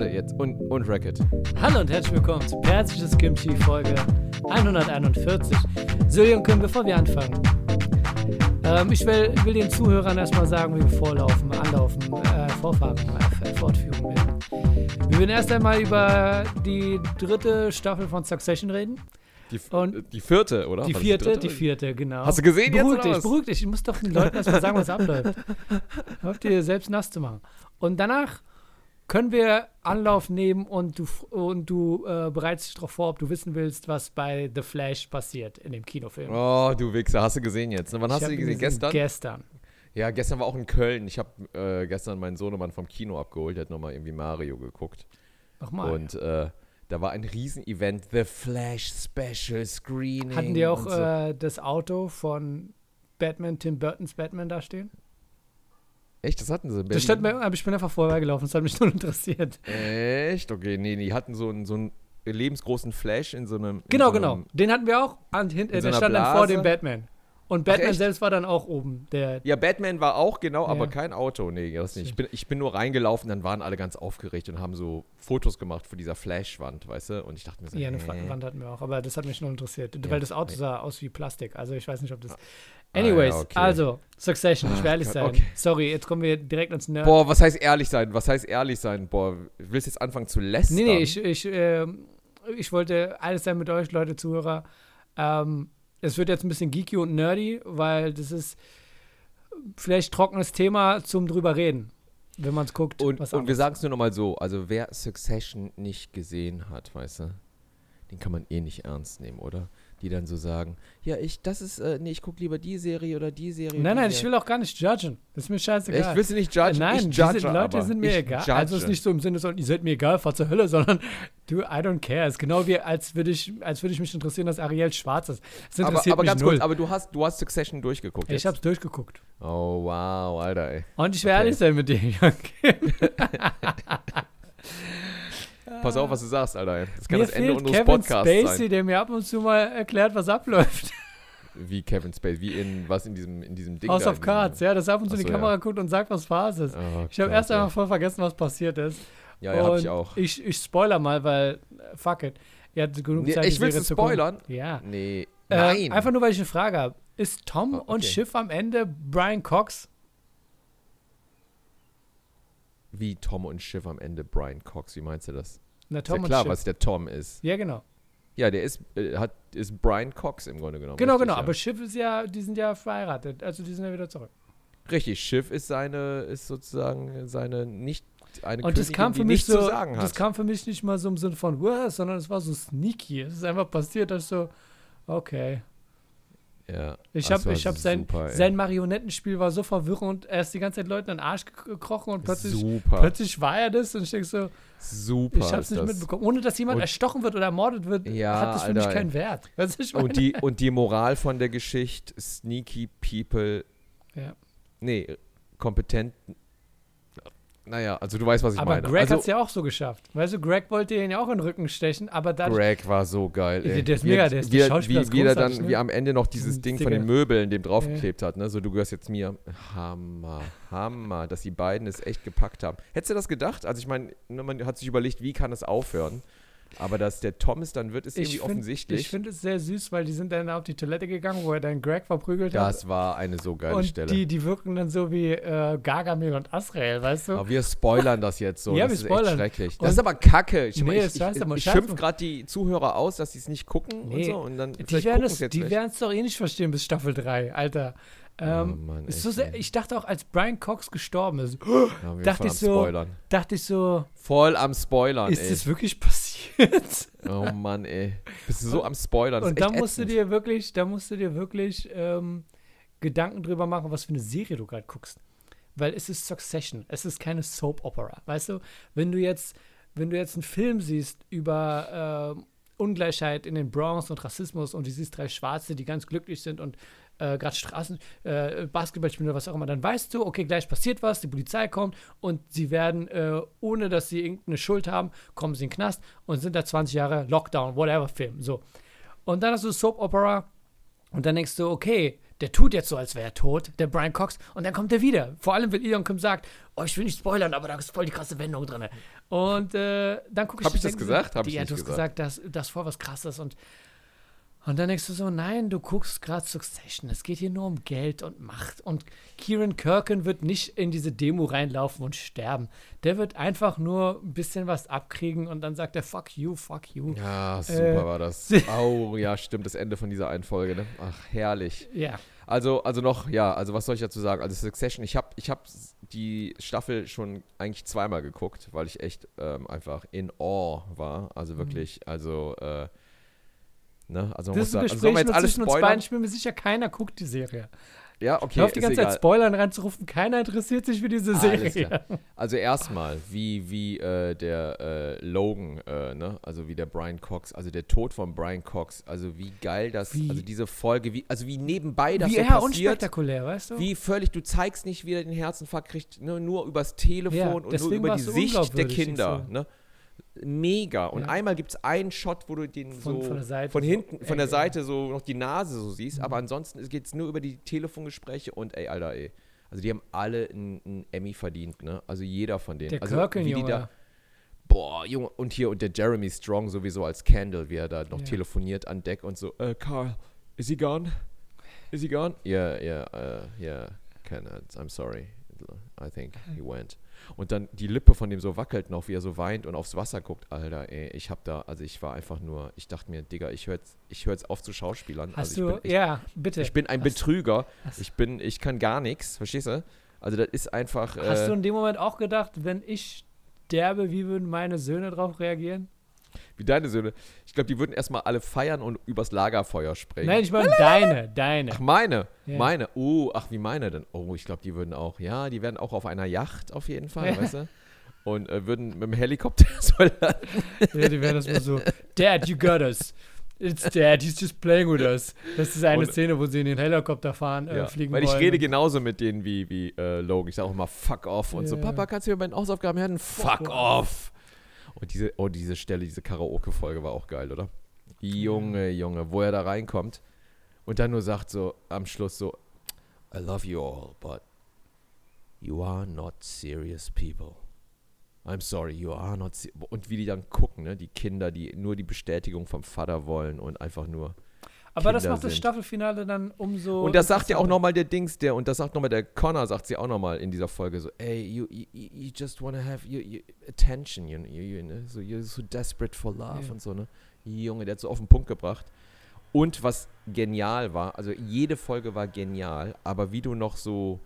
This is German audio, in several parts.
Jetzt und, und Racket. Hallo und herzlich willkommen zu Herzliches Kimchi Folge 141. Julian Kim, bevor wir anfangen, ähm, ich will, will den Zuhörern erstmal sagen, wie wir vorlaufen, anlaufen, äh, vorfahren, äh, fortführen werden. Wir werden erst einmal über die dritte Staffel von Succession reden. Die, Und- die vierte, oder? Die vierte, dritte? die vierte, genau. Hast du gesehen jetzt, beruhig dich, beruhig dich. Ich muss doch den Leuten erstmal sagen, was abläuft. Hör dir selbst nass zu machen. Und danach können wir Anlauf nehmen und du, und du äh, bereitest dich darauf vor, ob du wissen willst, was bei The Flash passiert in dem Kinofilm. Oh, du Wichser, hast du gesehen jetzt? ne? Wann Ich hast du die ihn gesehen? Gestern? Gestern. ja, gestern war auch in Köln. Ich habe äh, gestern meinen Sohnemann vom Kino abgeholt. Der hat nochmal irgendwie Mario geguckt. Nochmal. Und äh, da war ein Riesen-Event, The Flash Special Screening. Hatten die auch so. äh, das Auto von Batman, Tim Burtons Batman da stehen? Echt, das hatten sie in Das stand mir, aber ich bin einfach vorbeigelaufen, das hat mich nur interessiert. Echt? Okay, nee, die hatten so einen, so einen lebensgroßen Flash in so einem. in Genau, so genau. einem, Den hatten wir auch. An, hin, In äh, so der stand dann vor Blase? dem Batman. Und Batman selbst war dann auch oben. Der, Ja, Batman war auch, genau, aber Ja. kein Auto. Nee, das nicht. Ich bin, ich bin nur reingelaufen, dann waren alle ganz aufgeregt und haben so Fotos gemacht von dieser Flash-Wand, weißt du? Und ich dachte mir so, Ja, eine hä? Wand hatten wir auch, aber das hat mich nur interessiert, Ja, weil das Auto sah aus wie Plastik. Also ich weiß nicht, ob das. Ah, Anyways, ja, okay. also Succession, ich will ehrlich Gott, sein. okay. Sorry, jetzt kommen wir direkt ins Nerd. Boah, was heißt ehrlich sein? Was heißt ehrlich sein? Boah, willst du jetzt anfangen zu lästern? nee, nee, ich, ich, ähm, ich wollte alles sein mit euch, Leute, Zuhörer. Ähm, es wird jetzt ein bisschen geeky und nerdy, weil das ist vielleicht trockenes Thema zum drüber reden, wenn man es guckt. Und, was und wir sagen es nur nochmal so: Also, wer Succession nicht gesehen hat, weißt du, den kann man eh nicht ernst nehmen, oder? Die dann so sagen: Ja, ich, das ist, äh, nee, ich gucke lieber die Serie oder die Serie. Nein, die nein, ich Serie. will auch gar nicht judgen. Das ist mir scheißegal. Ich will sie nicht judgen. Nein, ich diese judge Leute aber. sind mir ich egal. Judge. Also es ist nicht so im Sinne von, ihr seid mir egal, fahr zur Hölle, sondern du, I don't care. Es ist genau wie, als würde ich, als würde ich mich interessieren, dass Ariel schwarz ist. Das aber, interessiert aber mich ganz null. kurz, aber du hast, du hast Succession durchgeguckt. ich jetzt. hab's durchgeguckt. Oh, wow, Alter, ey. Und ich will Okay. ehrlich sein mit dir, Janke. Pass auf, was du sagst, Alter. Das kann Mir das Ende unseres Kevin Podcasts Spacey, sein. der mir ab und zu mal erklärt, was abläuft. Wie Kevin Spacey, wie in, was in diesem, in diesem Ding House of Cards, ja, das ab und zu Ach in die so, Kamera ja. guckt und sagt, was Phase ist. Oh, Ich habe erst einmal voll vergessen, was passiert ist. Ja, ja, hab ich auch. Ich, ich spoiler mal, weil, fuck it. Ihr hattet genug Nee, Zeit, ich die will es spoilern. Ja. Nee, Äh, nein. einfach nur, weil ich eine Frage habe. Ist Tom Oh, okay. und Schiff am Ende Brian Cox? wie Tom und Schiff am Ende Brian Cox, wie meinst du das? Na, Ist Tom ja und klar, Schiff. was der Tom ist. Ja, genau. Ja, der ist, äh, hat, ist Brian Cox im Grunde genommen. Genau, richtig, genau. Ja. Aber Schiff ist ja, die sind ja verheiratet. Also die sind ja wieder zurück. Richtig, Schiff ist seine, ist sozusagen seine nicht, eine Und das kam für mich so, das kam für mich nicht mal so im Sinne von, was, sondern es war so sneaky. Es ist einfach passiert, dass ich so, okay. Ja, Ich das habe ich hab sein, super, sein Marionettenspiel war so verwirrend. Er ist die ganze Zeit Leuten an den Arsch gek- gekrochen und plötzlich, super, plötzlich war er das und ich denke so, super ich habe es ist nicht das. mitbekommen. Ohne dass jemand Und- erstochen wird oder ermordet wird, Ja, hat das für Alter, mich keinen Wert. Und die, und die Moral von der Geschichte, sneaky people, Ja. nee, kompetent, naja, also du weißt, was ich aber meine. Greg also, hat es ja auch so geschafft. Weißt du, Greg wollte ihn ja auch in den Rücken stechen, aber dann. Greg war so geil, ey. Der ist mega, er- der ist- wie, wie, wie er dann, ne? wie am Ende noch dieses Ding von den. Möbeln dem draufgeklebt hat, ne, so du gehörst jetzt mir. Hammer, Hammer, dass die beiden es echt gepackt haben. Hättest du das gedacht? Also ich meine, ne, man hat sich überlegt, wie kann es aufhören? Aber dass der Thomas dann wird, ist irgendwie find- offensichtlich. Ich finde es sehr süß, weil die sind dann auf die Toilette gegangen, wo er dann Greg verprügelt hat. das war eine so geile und Stelle. Die, die wirken dann so wie äh, Gargamel und Asrael, weißt du? Aber wir spoilern das jetzt so. Ja, das wir ist spoilern. echt schrecklich. Und- Das ist aber kacke. Ich, Nee, ich, ist ich, ich schimpf gerade die Zuhörer aus, dass sie es nicht gucken und Nee, so. Und dann Die werden es es doch eh nicht verstehen bis Staffel 3, Alter. Ähm, oh Mann, ist echt, so sehr, ich dachte auch, als Brian Cox gestorben ist, Ja, dachte ich so- dachte ich so, Voll am Spoilern, ist ey. das wirklich passiert? Oh Mann, ey. Bist du so am Spoilern. Das Und da musst du ätzend. dir wirklich, da musst du dir wirklich ähm, Gedanken drüber machen, was für eine Serie du gerade guckst. Weil es ist Succession, es ist keine Soap Opera. Weißt du, wenn du jetzt, wenn du jetzt einen Film siehst über ähm, Ungleichheit in den Bronx und Rassismus und du siehst drei Schwarze, die ganz glücklich sind und äh, gerade Straßen, äh, Basketball spielen oder was auch immer, dann weißt du, okay, gleich passiert was, die Polizei kommt und sie werden, äh, ohne dass sie irgendeine Schuld haben, kommen sie in den Knast und sind da 20 Jahre Lockdown, whatever Film. So. Und dann hast du Soap Opera und dann denkst du, okay, der tut jetzt so, als wäre er tot, der Brian Cox, und dann kommt er wieder. Vor allem, wenn Elon Kim sagt, oh, ich will nicht spoilern, aber da ist voll die krasse Wendung drin. Und äh, dann gucke ich Hab ich das gesagt? Hab ich ja, nicht du hast gesagt. gesagt, dass das voll was krasses und und dann denkst du so, nein, du guckst gerade Succession. Es geht hier nur um Geld und Macht. Und Kieran Kirken wird nicht in diese Demo reinlaufen und sterben. Der wird einfach nur ein bisschen was abkriegen und dann sagt er, fuck you, fuck you. Ja, super Äh, war das. Oh, ja, stimmt, das Ende von dieser einen Folge, ne? Ach, herrlich. Ja. Also, also noch, ja, also was soll ich dazu sagen? Also Succession, ich habe ich hab die Staffel schon eigentlich zweimal geguckt, weil ich echt ähm, einfach in awe war. Also wirklich, also, äh, ne, also man. Das muss ist ein also Gespräch jetzt nur zwischen uns beiden. Ich bin mir sicher, keiner guckt die Serie. Ja, Ich okay, hoffe, die ist ganze egal. Zeit Spoilern reinzurufen. Keiner interessiert sich für diese Serie. Also erstmal, wie, wie äh, der äh, Logan, äh, ne? also wie der Brian Cox, also der Tod von Brian Cox, also wie geil das, Wie- also diese Folge, wie, also wie nebenbei das Wie so eher passiert. unspektakulär, weißt du? Wie völlig, du zeigst nicht, wie er den Herzinfarkt kriegt, ne, nur übers Telefon Ja, und nur über die Sicht der Kinder. Ne? Mega. Und Ja. einmal gibt es einen Shot, wo du den Von- so von der Seite von so hinten, von der Seite so noch die Nase so siehst, Mhm. aber ansonsten geht es nur über die Telefongespräche und ey, Alter, ey. Also die haben alle einen, Emmy verdient, ne? Also jeder von denen. der also Kirken, wie die da, Boah, Junge, und hier, und der Jeremy Strong sowieso als Candle, wie er da noch Ja. telefoniert an Deck und so, äh, Carl, is he gone? Is he gone? Yeah, yeah, uh, yeah, Ken, I'm sorry. I think he went. Und dann die Lippe von dem so wackelt noch, wie er so weint und aufs Wasser guckt. Alter, ey, ich hab da, also ich war einfach nur, ich dachte mir, Digga, ich höre jetzt, ich hör jetzt auf zu Schauspielern. Hast also ich du, bin, echt, ja, bitte. ich bin ein hast, Betrüger. hast- Ich bin, ich kann gar nichts, verstehst du? Also das ist einfach. Hast äh, du in dem Moment auch gedacht, wenn ich sterbe, wie würden meine Söhne darauf reagieren? Wie deine Söhne. Ich glaube, die würden erstmal alle feiern und übers Lagerfeuer springen. Nein, ich meine deine, deine. Ach, meine. Ja. Meine. Oh, ach, wie meine denn? Oh, ich glaube, die würden auch, ja, die werden auch auf einer Yacht auf jeden Fall, Ja. weißt du? Und äh, würden mit dem Helikopter so landen. Ja, die wären das mal so, Dad, you got us. It's Dad, he's just playing with us. Das ist eine Und- Szene, wo sie in den Helikopter fahren, äh, Ja, fliegen weil ich wollen. rede genauso mit denen wie, wie äh, Logan. Ich sage auch immer fuck off und so, Ja. Papa, kannst du mir bei den Hausaufgaben helfen? Fuck Fuck off. Und diese, oh, diese Stelle, diese Karaoke-Folge war auch geil, oder? Junge, Junge, wo er da reinkommt und dann nur sagt so am Schluss so, I love you all, but you are not serious people. I'm sorry, you are not Und wie die dann gucken, ne? Die Kinder, die nur die Bestätigung vom Vater wollen und einfach nur. Aber das Kinder macht das sind. Staffelfinale dann umso. Und das sagt ja auch nochmal der Dings, der, und das sagt nochmal der Connor, sagt sie auch nochmal in dieser Folge so, ey, you, you, you just wanna have you, you, attention, you, you, you, so, you're so desperate for love Ja. und so, ne? Junge, der hat so auf den Punkt gebracht. Und was genial war, also jede Folge war genial, aber wie du noch so,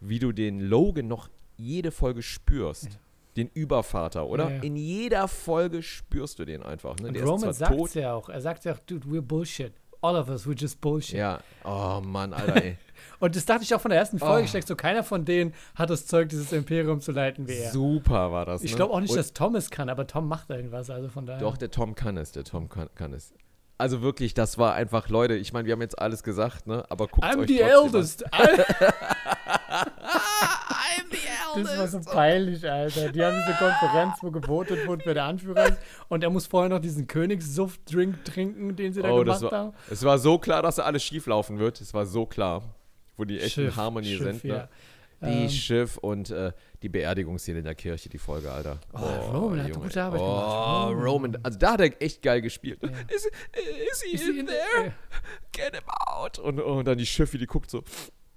wie du den Logan noch jede Folge spürst. Ja. Den Übervater, oder? Ja, ja. In jeder Folge spürst du den einfach. Ne? Der Roman sagt ja auch. Er sagt ja auch, dude, we're bullshit. All of us, we're just bullshit. Ja. Oh Mann, Alter, ey. Und das dachte ich auch von der ersten Folge. Oh. Ich denke so, keiner von denen hat das Zeug, dieses Imperium zu leiten wie er. Super war das. Ich ne? glaube auch nicht, Und- dass Tom es kann, aber Tom macht irgendwas, also von daher. Doch, der Tom kann es, der Tom kann, kann es. Also wirklich, das war einfach, Leute, ich meine, wir haben jetzt alles gesagt, ne? Aber guckt I'm euch the eldest. I'm the Das war so peinlich, Alter. Die haben diese Konferenz, wo gewotet wurde, wer der Anführer ist. Und er muss vorher noch diesen Königssuft-Drink trinken, den sie da Oh, gemacht das war, haben. es war so klar, dass da alles schief laufen wird. Es war so klar, wo die echt in Harmonie Schiff, sind. Ne? ja. Die Ähm, Schiff und äh, die Beerdigungsszene in der Kirche, die Folge, Alter. Oh, Roman hat Junge. gute Arbeit oh, gemacht. Roman. Roman. Also da hat er echt geil gespielt. Ja. Is, is he Ist in sie in there? der- Get him out. Und, und dann die Schiffe, die guckt so.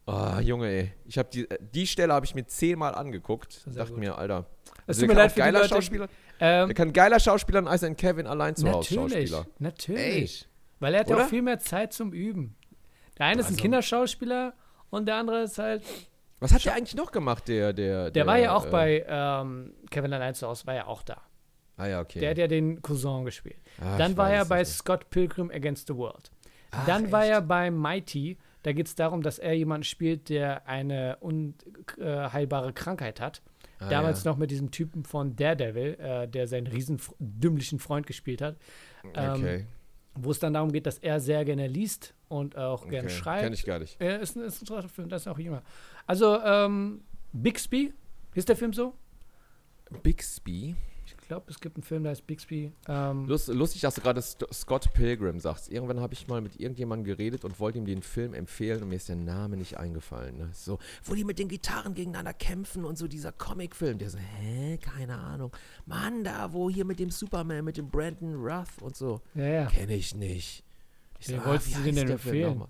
Ah, Junge, ey. Ich habe die, äh, die Stelle habe ich mir zehnmal angeguckt. Sehr Dachte gut. mir, Alter. Es Also tut mir der leid kann für die geiler Leute. Schauspieler. Ähm, Der kann geiler Schauspieler als ein Kevin allein zu Hause natürlich, Schauspieler. natürlich. Weil er hat ja auch viel mehr Zeit zum Üben. Der eine ist ein Also- Kinderschauspieler und der andere ist halt. Was hat der eigentlich noch gemacht, der, der, Der, war ja auch äh, bei ähm, Kevin allein zu Hause, war ja auch da. Ah ja, okay. Der hat ja den Cousin gespielt. Ah, Dann war er bei. Scott Pilgrim Against the World. Ach, Dann war echt? er bei Mighty. Da geht es darum, dass er jemanden spielt, der eine unheilbare Krankheit hat. Ah, Damals ja. noch mit diesem Typen von Daredevil, äh, der seinen riesen dümmlichen Freund gespielt hat. Ähm, Okay. Wo es dann darum geht, dass er sehr gerne liest und auch gerne okay. schreibt. Kenn ich gar nicht. Er ist ein, ist ein interessanter Film, das ist auch jünger. Also, ähm, Bixby, ist der Film so? Bixby? Ich glaube, es gibt einen Film, der heißt Bixby. Ähm, Lust, lustig, dass du gerade Scott Pilgrim sagst. Irgendwann habe ich mal mit irgendjemandem geredet und wollte ihm den Film empfehlen und mir ist der Name nicht eingefallen. Ne? So, wo die mit den Gitarren gegeneinander kämpfen und so dieser Comicfilm. Der so, hä, keine Ahnung. Mann, da, wo hier mit dem Superman, mit dem Brandon Ruth und so. ja, ja. Kenne ich nicht. Ich Wen ah, wolltest du heißt denn empfehlen?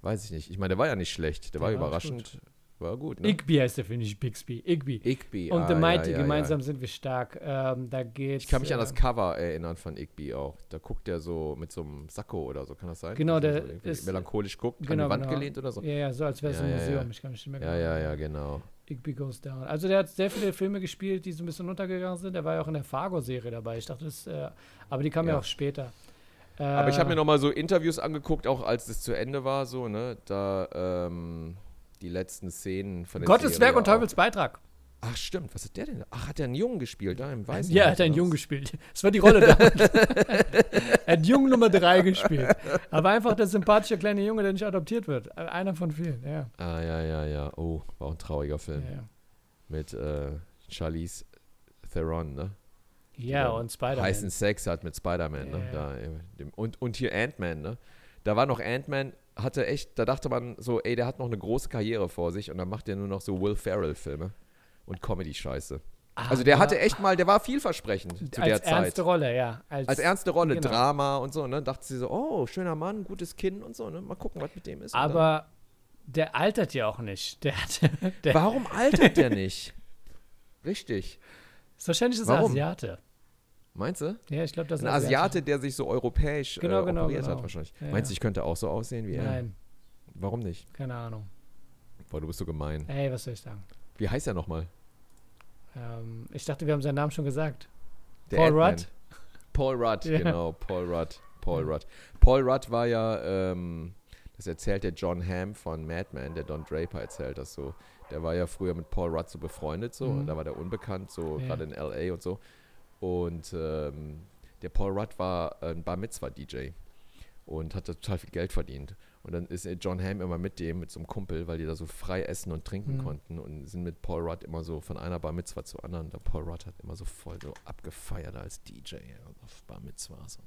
Weiß ich nicht. Ich meine, der war ja nicht schlecht. Der, war Der war überraschend. War gut, ne? Igby heißt der, finde ich, Bixby. Igby. Igby. Und ah, The ja, Mighty, ja, gemeinsam Ja. sind wir stark. Ähm, da geht's. Ich kann mich an äh, das Cover erinnern von Igby auch. Da guckt er so mit so einem Sakko oder so, kann das sein? Genau, er der so ist- melancholisch guckt, genau, an die Wand genau. gelehnt oder so. Ja, ja, so als wäre es Ja, ein ja, Museum. ja. Ich kann mich nicht mehr Ja, ja, ja, genau. Igby Goes Down. Also der hat sehr viele Filme gespielt, die so ein bisschen untergegangen sind. Der war ja auch in der Fargo-Serie dabei. Ich dachte, das, äh, aber die kam ja, Ja. auch später. Äh, Aber ich habe mir nochmal so Interviews angeguckt, auch als es zu Ende war, so, ne? Da ähm, die letzten Szenen von der Gottes Serie Werk und. Teufels Beitrag. Ach, stimmt. Was hat der denn? Ach, hat der einen Jungen gespielt, da im Weißen Ja, er hat einen oder Jungen gespielt. Das war die Rolle da. er hat Jungen Nummer 3 gespielt. Aber einfach der sympathische kleine Junge, der nicht adoptiert wird. Einer von vielen, ja. Ah, ja, ja, ja. Oh, war auch ein trauriger Film. Ja, Mit äh, Charlize Theron, ne? ja und Spider-Man. heißen Sex hat mit Spider-Man, ne? Ja, Da, äh, und, und hier Ant-Man, ne? Da war noch Ant-Man, hatte echt, da dachte man so, ey, der hat noch eine große Karriere vor sich und dann macht er nur noch so Will Ferrell-Filme und Comedy-Scheiße. Also der hatte echt mal, der war vielversprechend zu als der Zeit. ernste Rolle, ja. Als, Als ernste Rolle, genau. Drama und so, ne? Dachte sie so, oh, schöner Mann, gutes Kind und so, ne? Mal gucken, was mit dem ist. Aber der altert ja auch nicht. Der hat, der, warum altert der nicht? Richtig. wahrscheinlich ist er Warum? Asiate. Meinst du? Ja, ich glaube, das ist Ein Asiate, der sich so europäisch Genau, äh, genau, operiert genau. hat wahrscheinlich. Ja, Meinst du, ich könnte auch so aussehen wie er? Nein, Warum nicht? keine Ahnung. Boah, du bist so gemein. Ey, was soll ich sagen? Wie heißt er nochmal? Ähm, ich dachte, wir haben seinen Namen schon gesagt. Der Paul Ant-Man. Rudd? Paul Rudd, Ja. genau, Paul Rudd. Paul Rudd. Paul Rudd war ja, ähm, das erzählt der John Hamm von Mad Men, der Don Draper erzählt das so. Der war ja früher mit Paul Rudd so befreundet, so, Mhm. da war der unbekannt, so Ja. gerade in L.A. und so. Und ähm, der Paul Rudd war ein Bar Mitzvah-DJ und hat da total viel Geld verdient. Und dann ist John Hamm immer mit dem, mit so einem Kumpel, weil die da so frei essen und trinken Mhm. konnten und sind mit Paul Rudd immer so von einer Bar Mitzvah zur anderen. Der Paul Rudd hat immer so voll so abgefeiert als DJ auf Bar Mitzvahs.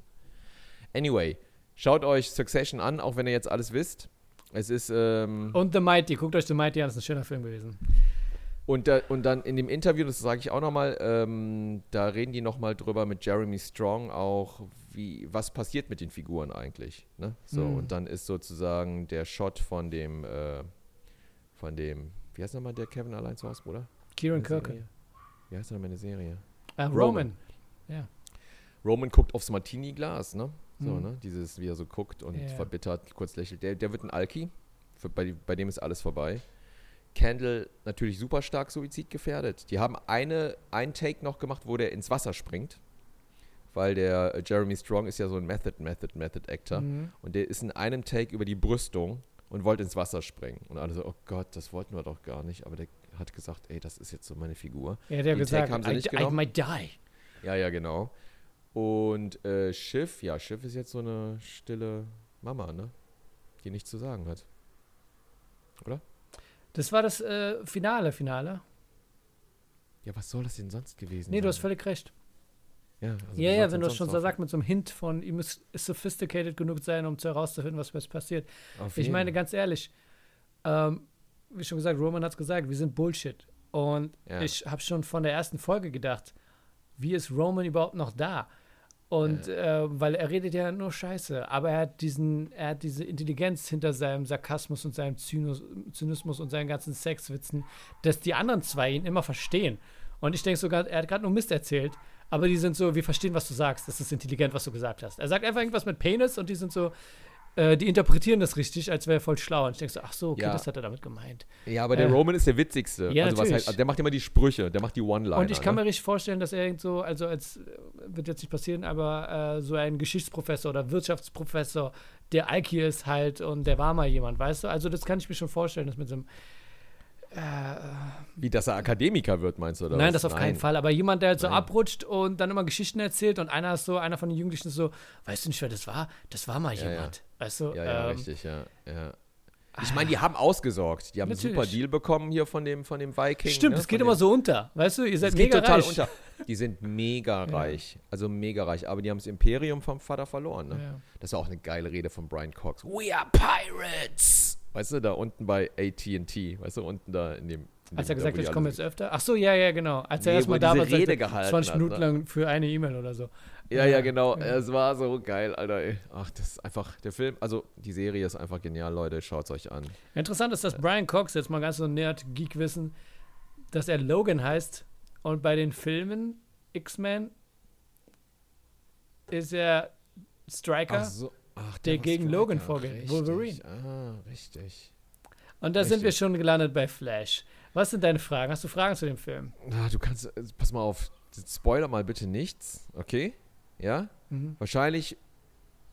Anyway, schaut euch Succession an, auch wenn ihr jetzt alles wisst. Es ist, ähm, Und The Mighty. Guckt euch The Mighty an. Das ist ein schöner Film gewesen. Und, da, und dann in dem Interview, das sage ich auch nochmal, ähm, da reden die nochmal drüber mit Jeremy Strong auch, wie, was passiert mit den Figuren eigentlich. Ne? So, Mhm. und dann ist sozusagen der Shot von dem, äh, von dem, wie heißt nochmal der Kevin allein zu Hause, Bruder? Kieran. Serie? Wie heißt nochmal eine Serie? Äh, Roman. Roman. Roman guckt aufs Martini-Glas, ne? So, Mhm. ne? Dieses, wie er so guckt und Ja. verbittert, kurz lächelt. Der, der wird ein Alki. Für, bei, bei dem ist alles vorbei. Candle natürlich super stark suizidgefährdet. Die haben eine, ein Take noch gemacht, wo der ins Wasser springt. Weil der äh, Jeremy Strong ist ja so ein Method, Method, Method Actor. Mhm. Und der ist in einem Take über die Brüstung und wollte ins Wasser springen. Und alle so, oh Gott, das wollten wir doch gar nicht. Aber der hat gesagt, ey, das ist jetzt so meine Figur. Ja, der hat Den Take gesagt, haben sie I, nicht I genommen. might die. Ja, ja, genau. Und äh, Schiff, ja, Schiff ist jetzt so eine stille Mama, ne? Die nichts zu sagen hat. Das war das äh, Finale, Finale. Ja, was soll das denn sonst gewesen Nee, sein? du hast völlig recht. Ja, also ja, ja, wenn du es schon so sagst, mit so einem Hint von, ihr müsst sophisticated genug sein, um zu herauszufinden, was was passiert. Auf Ich jeden. meine, ganz ehrlich, ähm, wie schon gesagt, Roman hat es gesagt, wir sind Bullshit. Und Ja. ich habe schon von der ersten Folge gedacht, wie ist Roman überhaupt noch da? Und äh, weil er redet ja nur Scheiße, aber er hat diesen, er hat diese Intelligenz hinter seinem Sarkasmus und seinem Zynus, Zynismus und seinen ganzen Sexwitzen, dass die anderen zwei ihn immer verstehen. Und ich denke sogar, er hat gerade nur Mist erzählt, aber die sind so, wir verstehen, was du sagst, das ist intelligent, was du gesagt hast. Er sagt einfach irgendwas mit Penis und die sind so, äh, die interpretieren das richtig, als wäre er voll schlau. Und ich denke so, ach so, okay, Ja. das hat er damit gemeint. Ja, aber der äh, Roman ist der witzigste. ja, also was halt, der macht immer die Sprüche, der macht die One-Liner. Und ich kann ne? mir richtig vorstellen, dass er irgend so, also als, äh, wird jetzt nicht passieren, aber äh, so ein Geschichtsprofessor oder Wirtschaftsprofessor, der Alki ist halt und der war mal jemand, weißt du? Also das kann ich mir schon vorstellen, dass mit so einem Wie, dass er Akademiker wird, meinst du? Oder Nein, was? das auf keinen Fall. Aber jemand, der halt so Nein. abrutscht und dann immer Geschichten erzählt und einer ist so, einer von den Jugendlichen ist so, weißt du nicht, wer das war? Das war mal ja. jemand. Weißt du? Ja, ja, ähm, richtig, ja. ja. Ich meine, die haben ausgesorgt. Die haben einen Natürlich. super Deal bekommen hier von dem, von dem Viking. Stimmt, ne? es geht immer so unter. Weißt du, ihr seid Es geht mega total reich. unter. Die sind mega reich. Also mega reich. Aber die haben das Imperium vom Vater verloren. Ne? Ja. Das war auch eine geile Rede von Brian Cox. We are pirates! Weißt du, da unten bei AT&T. Weißt du, unten da in dem. In Als dem- er gesagt hat, ich die komme jetzt öfter. Ach so, ja, ja, genau. Als er Nee, erstmal wo da war, sagte, Rede gehalten 20 hat, Minuten ne? lang für eine E-Mail oder so. Ja, ja, genau. Es war so geil, Alter. Ey. Ach, das ist einfach, der Film, also die Serie ist einfach genial, Leute. Schaut es euch an. Interessant ist, dass Brian Cox, jetzt mal ganz so Nerd-Geek-Wissen, dass er Logan heißt und bei den Filmen X-Men ist er Striker. so. Ach, der war gegen Striker. Logan vorgeht, Richtig. Wolverine. Ah, richtig. Und da sind wir schon gelandet bei Flash. Was sind deine Fragen? Hast du Fragen zu dem Film? Na, du kannst, äh, pass mal auf, spoiler mal bitte nichts, okay? Ja? Mhm. Wahrscheinlich,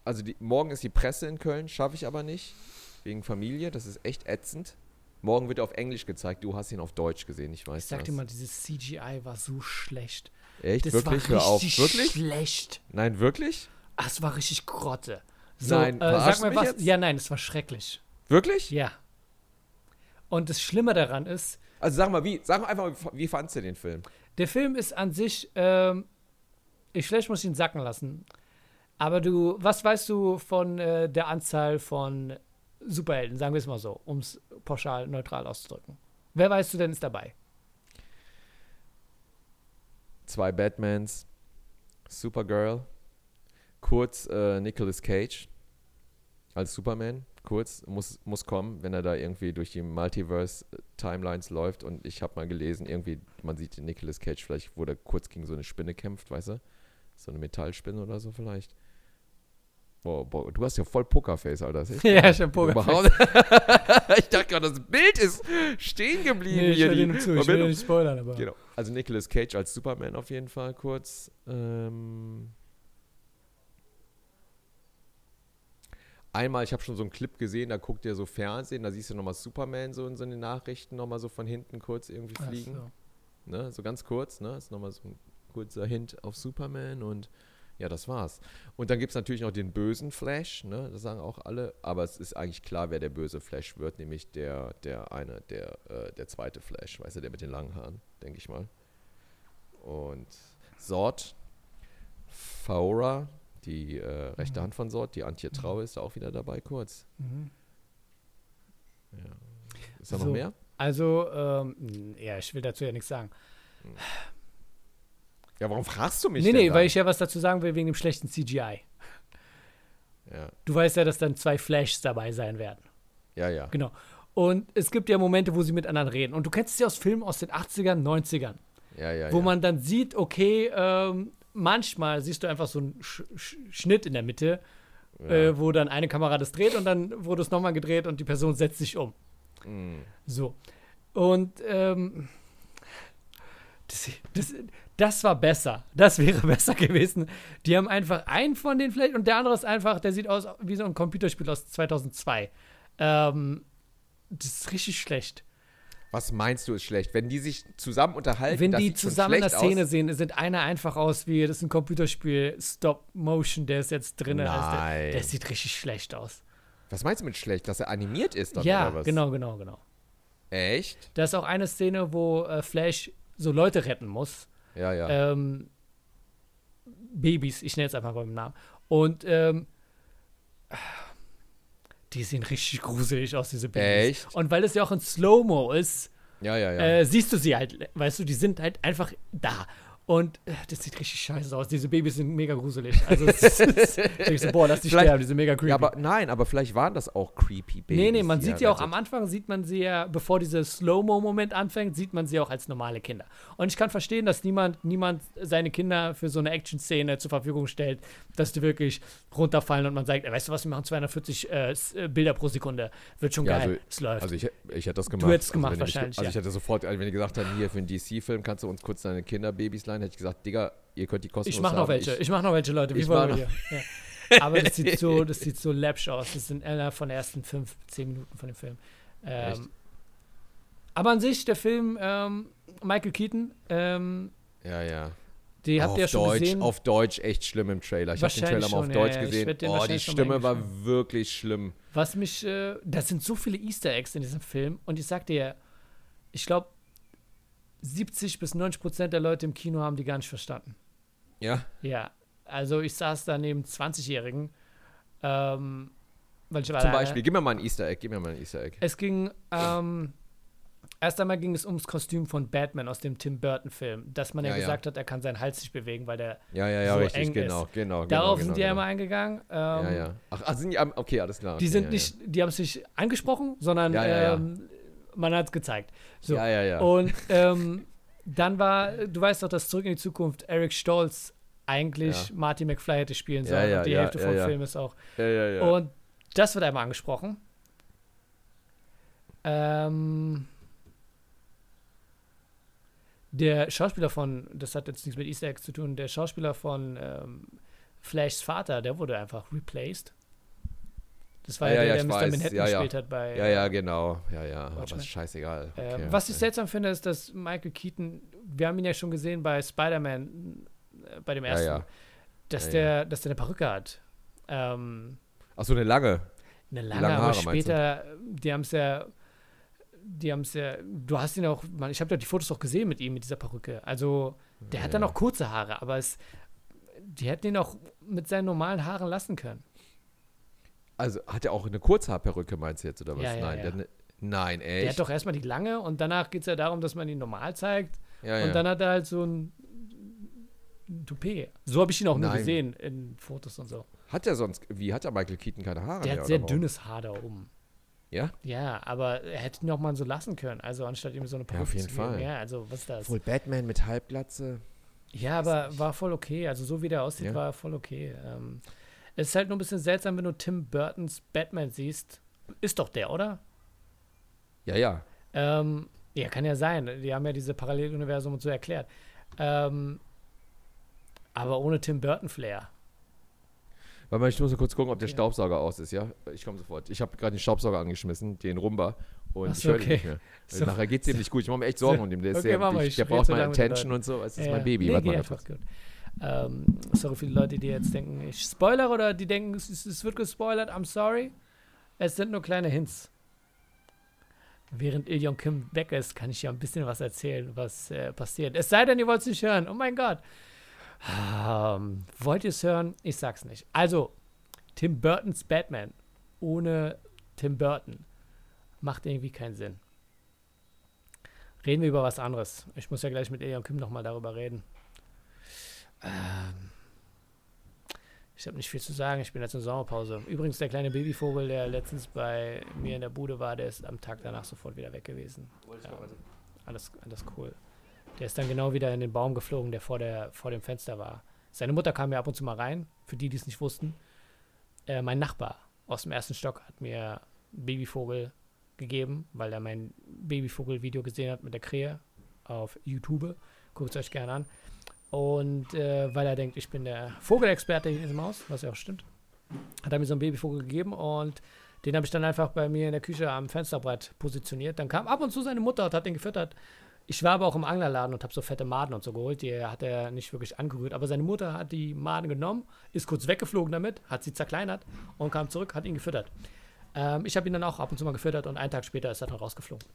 also die, morgen ist die Presse in Köln, schaffe ich aber nicht, wegen Familie, das ist echt ätzend. Morgen wird er auf Englisch gezeigt, du hast ihn auf Deutsch gesehen, ich weiß Ich sag das. dir mal, dieses CGI war so schlecht. Echt? Das wirklich? war Hör auf. richtig Wirklich? schlecht. Nein, wirklich? Ach, es war richtig Grotte. So, Nein, äh, sag mich was. jetzt? Ja, nein, es war schrecklich. Wirklich? Ja. Und das Schlimme daran ist, Also sag mal, wie, sag mal einfach, mal, wie fandst du den Film? der Film ist an sich, ähm, ich vielleicht muss ihn sacken lassen. Aber du, was weißt du von äh, der Anzahl von Superhelden, sagen wir es mal so, um es pauschal neutral auszudrücken? Wer weißt du denn ist dabei? Zwei Batmans, Supergirl, kurz äh, Nicolas Cage als Superman, kurz, muss, muss kommen, wenn er da irgendwie durch die Multiverse-Timelines läuft und ich habe mal gelesen, irgendwie, man sieht Nicolas Cage vielleicht, wo der kurz gegen so eine Spinne kämpft, weißt du? So eine Metallspinne oder so vielleicht. Boah, boah, du hast ja voll Pokerface, Alter. Ja, ich hab Pokerface. Ich dachte gerade, das Bild ist stehen geblieben Nee, ich hier. die zu, ich will nicht spoilern, aber. Genau. Also Nicolas Cage als Superman auf jeden Fall kurz. Ähm Einmal, ich habe schon so einen Clip gesehen, da guckt ihr so Fernsehen, da siehst du nochmal Superman so in so den Nachrichten nochmal so von hinten kurz irgendwie Ach fliegen. so. Ne? So ganz kurz, ne? Ist nochmal so ein kurzer Hint auf Superman und ja, das war's. Und dann gibt es natürlich noch den bösen Flash, ne? Das sagen auch alle, aber es ist eigentlich klar, wer der böse Flash wird, nämlich der, der eine, der, äh, der zweite Flash, weißt du, der mit den langen Haaren, denke ich mal. Und Sort, Faura, die äh, rechte Mhm. Hand von Sort, die Antje Traue ist da auch wieder dabei, kurz. Mhm. Ja. Ist da noch So. mehr? Also, ähm, ja, ich will dazu ja nichts sagen. Ja, warum fragst du mich Nee, nee, dann? weil ich ja was dazu sagen will wegen dem schlechten CGI. ja, Du weißt ja, dass dann zwei Flashs dabei sein werden. ja, ja. Genau. Und es gibt ja Momente, wo sie miteinander reden. Und du kennst ja aus Filmen aus den 80ern, 90ern, ja, ja wo ja. man dann sieht, okay, ähm, manchmal siehst du einfach so einen Sch Sch Schnitt in der Mitte, ja. äh, wo dann eine Kamera das dreht und dann wurde es nochmal gedreht und die Person setzt sich um. Mm. So. Und ähm, das, das, das war besser. Das wäre besser gewesen. Die haben einfach einen von den vielleicht und der andere ist einfach, der sieht aus wie so ein Computerspiel aus 2002. Ähm, das ist richtig schlecht. Was meinst du ist schlecht? Wenn die sich zusammen unterhalten, Wenn die zusammen in der Szene aus. sehen, sieht einer einfach aus wie, das ist ein Computerspiel, Stop Motion, der ist jetzt drin. Der, Nein. der sieht richtig schlecht aus. Was meinst du mit schlecht? Dass er animiert ist dann, ja, oder was? genau, genau, genau. Echt? Da ist auch eine Szene, wo äh, Flash so Leute retten muss. Ja, ja. ähm, Babys, ich nenne es einfach beim Namen. Und ähm, die sehen richtig gruselig aus, diese Babys. Echt? Und weil es ja auch in Slow-Mo ist, ja, ja, ja. äh, siehst du sie halt, weißt du, die sind halt einfach da. Und äh, das sieht richtig scheiße aus. Diese Babys sind mega gruselig. Also, es ist, ich so, boah, lass die Vielleicht- sterben, die sind mega creepy. ja, aber nein, aber vielleicht waren das auch creepy Babys. Nee, nee, man sieht ja auch am rettet. Anfang, sieht man sie ja, bevor dieser Slow-Mo-Moment anfängt, sieht man sie auch als normale Kinder. Und ich kann verstehen, dass niemand, niemand seine Kinder für so eine Action-Szene zur Verfügung stellt, dass die wirklich runterfallen und man sagt, weißt du was, wir machen 240 äh, äh, Bilder pro Sekunde. Wird schon Ja, geil. also- es läuft. Also ich, ich hätte das gemacht. hättest also gemacht wahrscheinlich, Also ja. ich hätte sofort, also wenn die gesagt haben, hier für einen DC-Film kannst du uns kurz deine Kinderbabys leihen, hätte ich gesagt, Digga, ihr könnt die kostenlos ich mach noch welche. Ich, mach noch welche, Leute. Wie ich wollen wir hier? Ja. Aber das sieht so, das sieht so läppsch aus. Das sind einer von den ersten fünf, zehn Minuten von dem Film. Ähm, aber an sich, der Film, ähm, Michael Keaton, ähm, Ja, ja. die habt auf ihr ja schon Deutsch, gesehen. auf Deutsch echt schlimm im Trailer. Ich habe den Trailer mal auf Deutsch ja. Ich gesehen. Oh, die Stimme war wirklich schlimm. Was mich, äh, das sind so viele Easter Eggs in diesem Film und ich sag dir, ich glaube, 70 bis 90 Prozent der Leute im Kino haben die gar nicht verstanden. Ja. Ja, also ich saß da neben 20-Jährigen. Ähm, weil ich war Zum da- Beispiel, gib mir mal ein Easter Egg, gib mir mal ein Easter Egg. Es ging, ähm, erst einmal ging es ums Kostüm von Batman aus dem Tim Burton-Film, dass man ja, Ja, ja. gesagt hat, er kann seinen Hals nicht bewegen, weil der. Ja, ja, ja, so richtig, eng genau, ist. genau, genau. Darauf genau, sind die ja genau. immer eingegangen. Ähm, Ja, ja. Ach, ach, sind die, okay, alles klar. Die okay, sind ja, nicht, die haben es nicht angesprochen, sondern Ja, ja, ja. Ähm, man hat es gezeigt. So. Ja, ja, ja. Und ähm, dann war, du weißt doch, dass Zurück in die Zukunft Eric Stolz eigentlich Ja. Marty McFly hätte spielen Ja, sollen. ja, und die ja, Hälfte ja, vom ja. Film ist auch. Ja, ja, ja. Und das wird einmal angesprochen. Ähm, der Schauspieler von, das hat jetzt nichts mit Easter Eggs zu tun, der Schauspieler von ähm, Flashs Vater, der wurde einfach replaced. Das war ja, ja, der, ja, der Mr. weiß. Manhattan Ja, gespielt hat bei. ja, ja, genau. Ja, ja, aber Watchmen. ist scheißegal. Ähm, Okay, was ich seltsam finde, ist, dass Michael Keaton, wir haben ihn ja schon gesehen bei Spider-Man, äh, bei dem ersten. Dass, der, dass der eine Perücke hat. Ähm, Ach so, eine lange. eine lange, aber Haare, du? später, die haben es ja, die haben es ja, du hast ihn auch, man, ich habe ja die Fotos auch gesehen mit ihm, mit dieser Perücke. Also, der hat dann Ja. noch kurze Haare, aber es, die hätten ihn auch mit seinen normalen Haaren lassen können. Also hat er auch eine Kurzhaarperücke, meinst du jetzt, oder was? Ja, ja, nein, ja. der nein, Der echt? hat doch erstmal die lange und danach geht es ja darum, dass man ihn normal zeigt. ja, ja. Und dann hat er halt so ein Toupet. So habe ich ihn auch nur Nein. gesehen in Fotos und so. hat er sonst, wie hat er Michael Keaton keine Haare Der mehr? hat sehr dünnes Haar da oben. Ja? Ja, aber er hätte ihn auch mal so lassen können. Also anstatt ihm so eine Ja, Perücke auf jeden zu geben. Fall. Ja, also was ist das? Obwohl Batman mit Halbglatze. Ja, aber war voll okay. Also so wie der aussieht, Ja. war er voll okay. Ähm, es ist halt nur ein bisschen seltsam, wenn du Tim Burtons Batman siehst. Ist doch der, oder? Ja, ja. Ähm, ja, kann ja sein. Die haben ja diese Paralleluniversum und so erklärt. Ähm, aber ohne Tim Burton Flair. Warte mal, ich muss mal kurz gucken, ob der Okay. Staubsauger aus ist, ja? Ich komme sofort. Ich habe gerade den Staubsauger angeschmissen, den Rumba. Und Ach ich so, höre okay. nicht mehr. So. Nachher geht es ihm nicht gut. Ich mache mir echt Sorgen So. um den. Der, ist Okay, sehr, mach mal, ich, der braucht so meine Attention und so. Es ist Ja, mein Baby. Nee, Warte mal einfach gut. Ähm, sorry für die Leute, die jetzt denken, ich spoiler oder die denken, es, es wird gespoilert. I'm sorry. Es sind nur kleine Hints. Während Ilion Kim weg ist, kann ich ja ein bisschen was erzählen, was äh, passiert. Es sei denn, ihr wollt es nicht hören. Oh mein Gott. Ähm, wollt ihr es hören? Ich sag's nicht. Also, Tim Burtons Batman ohne Tim Burton macht irgendwie keinen Sinn. Reden wir über was anderes. Ich muss ja gleich mit Ilion Kim nochmal darüber reden. Ähm, ich habe nicht viel zu sagen. Ich bin jetzt in Sommerpause. Übrigens, der kleine Babyvogel, der letztens bei mir in der Bude war, der ist am Tag danach sofort wieder weg gewesen. Ja, alles, alles cool. Der ist dann genau wieder in den Baum geflogen, der vor, der vor dem Fenster war. Seine Mutter kam ja ab und zu mal rein, für die, die es nicht wussten. Äh, mein Nachbar aus dem ersten Stock hat mir einen Babyvogel gegeben, weil er mein Babyvogel-Video gesehen hat mit der Krähe auf YouTube. Guckt es euch gerne an. Und äh, weil er denkt, ich bin der Vogelexperte hier in diesem Haus, was ja auch stimmt, hat er mir so einen Babyvogel gegeben und den habe ich dann einfach bei mir in der Küche am Fensterbrett positioniert. Dann kam ab und zu seine Mutter und hat den gefüttert. Ich war aber auch im Anglerladen und habe so fette Maden und so geholt. Die hat er nicht wirklich angerührt. Aber seine Mutter hat die Maden genommen, ist kurz weggeflogen damit, hat sie zerkleinert und kam zurück, hat ihn gefüttert. Ähm, ich habe ihn dann auch ab und zu mal gefüttert und einen Tag später ist er dann rausgeflogen.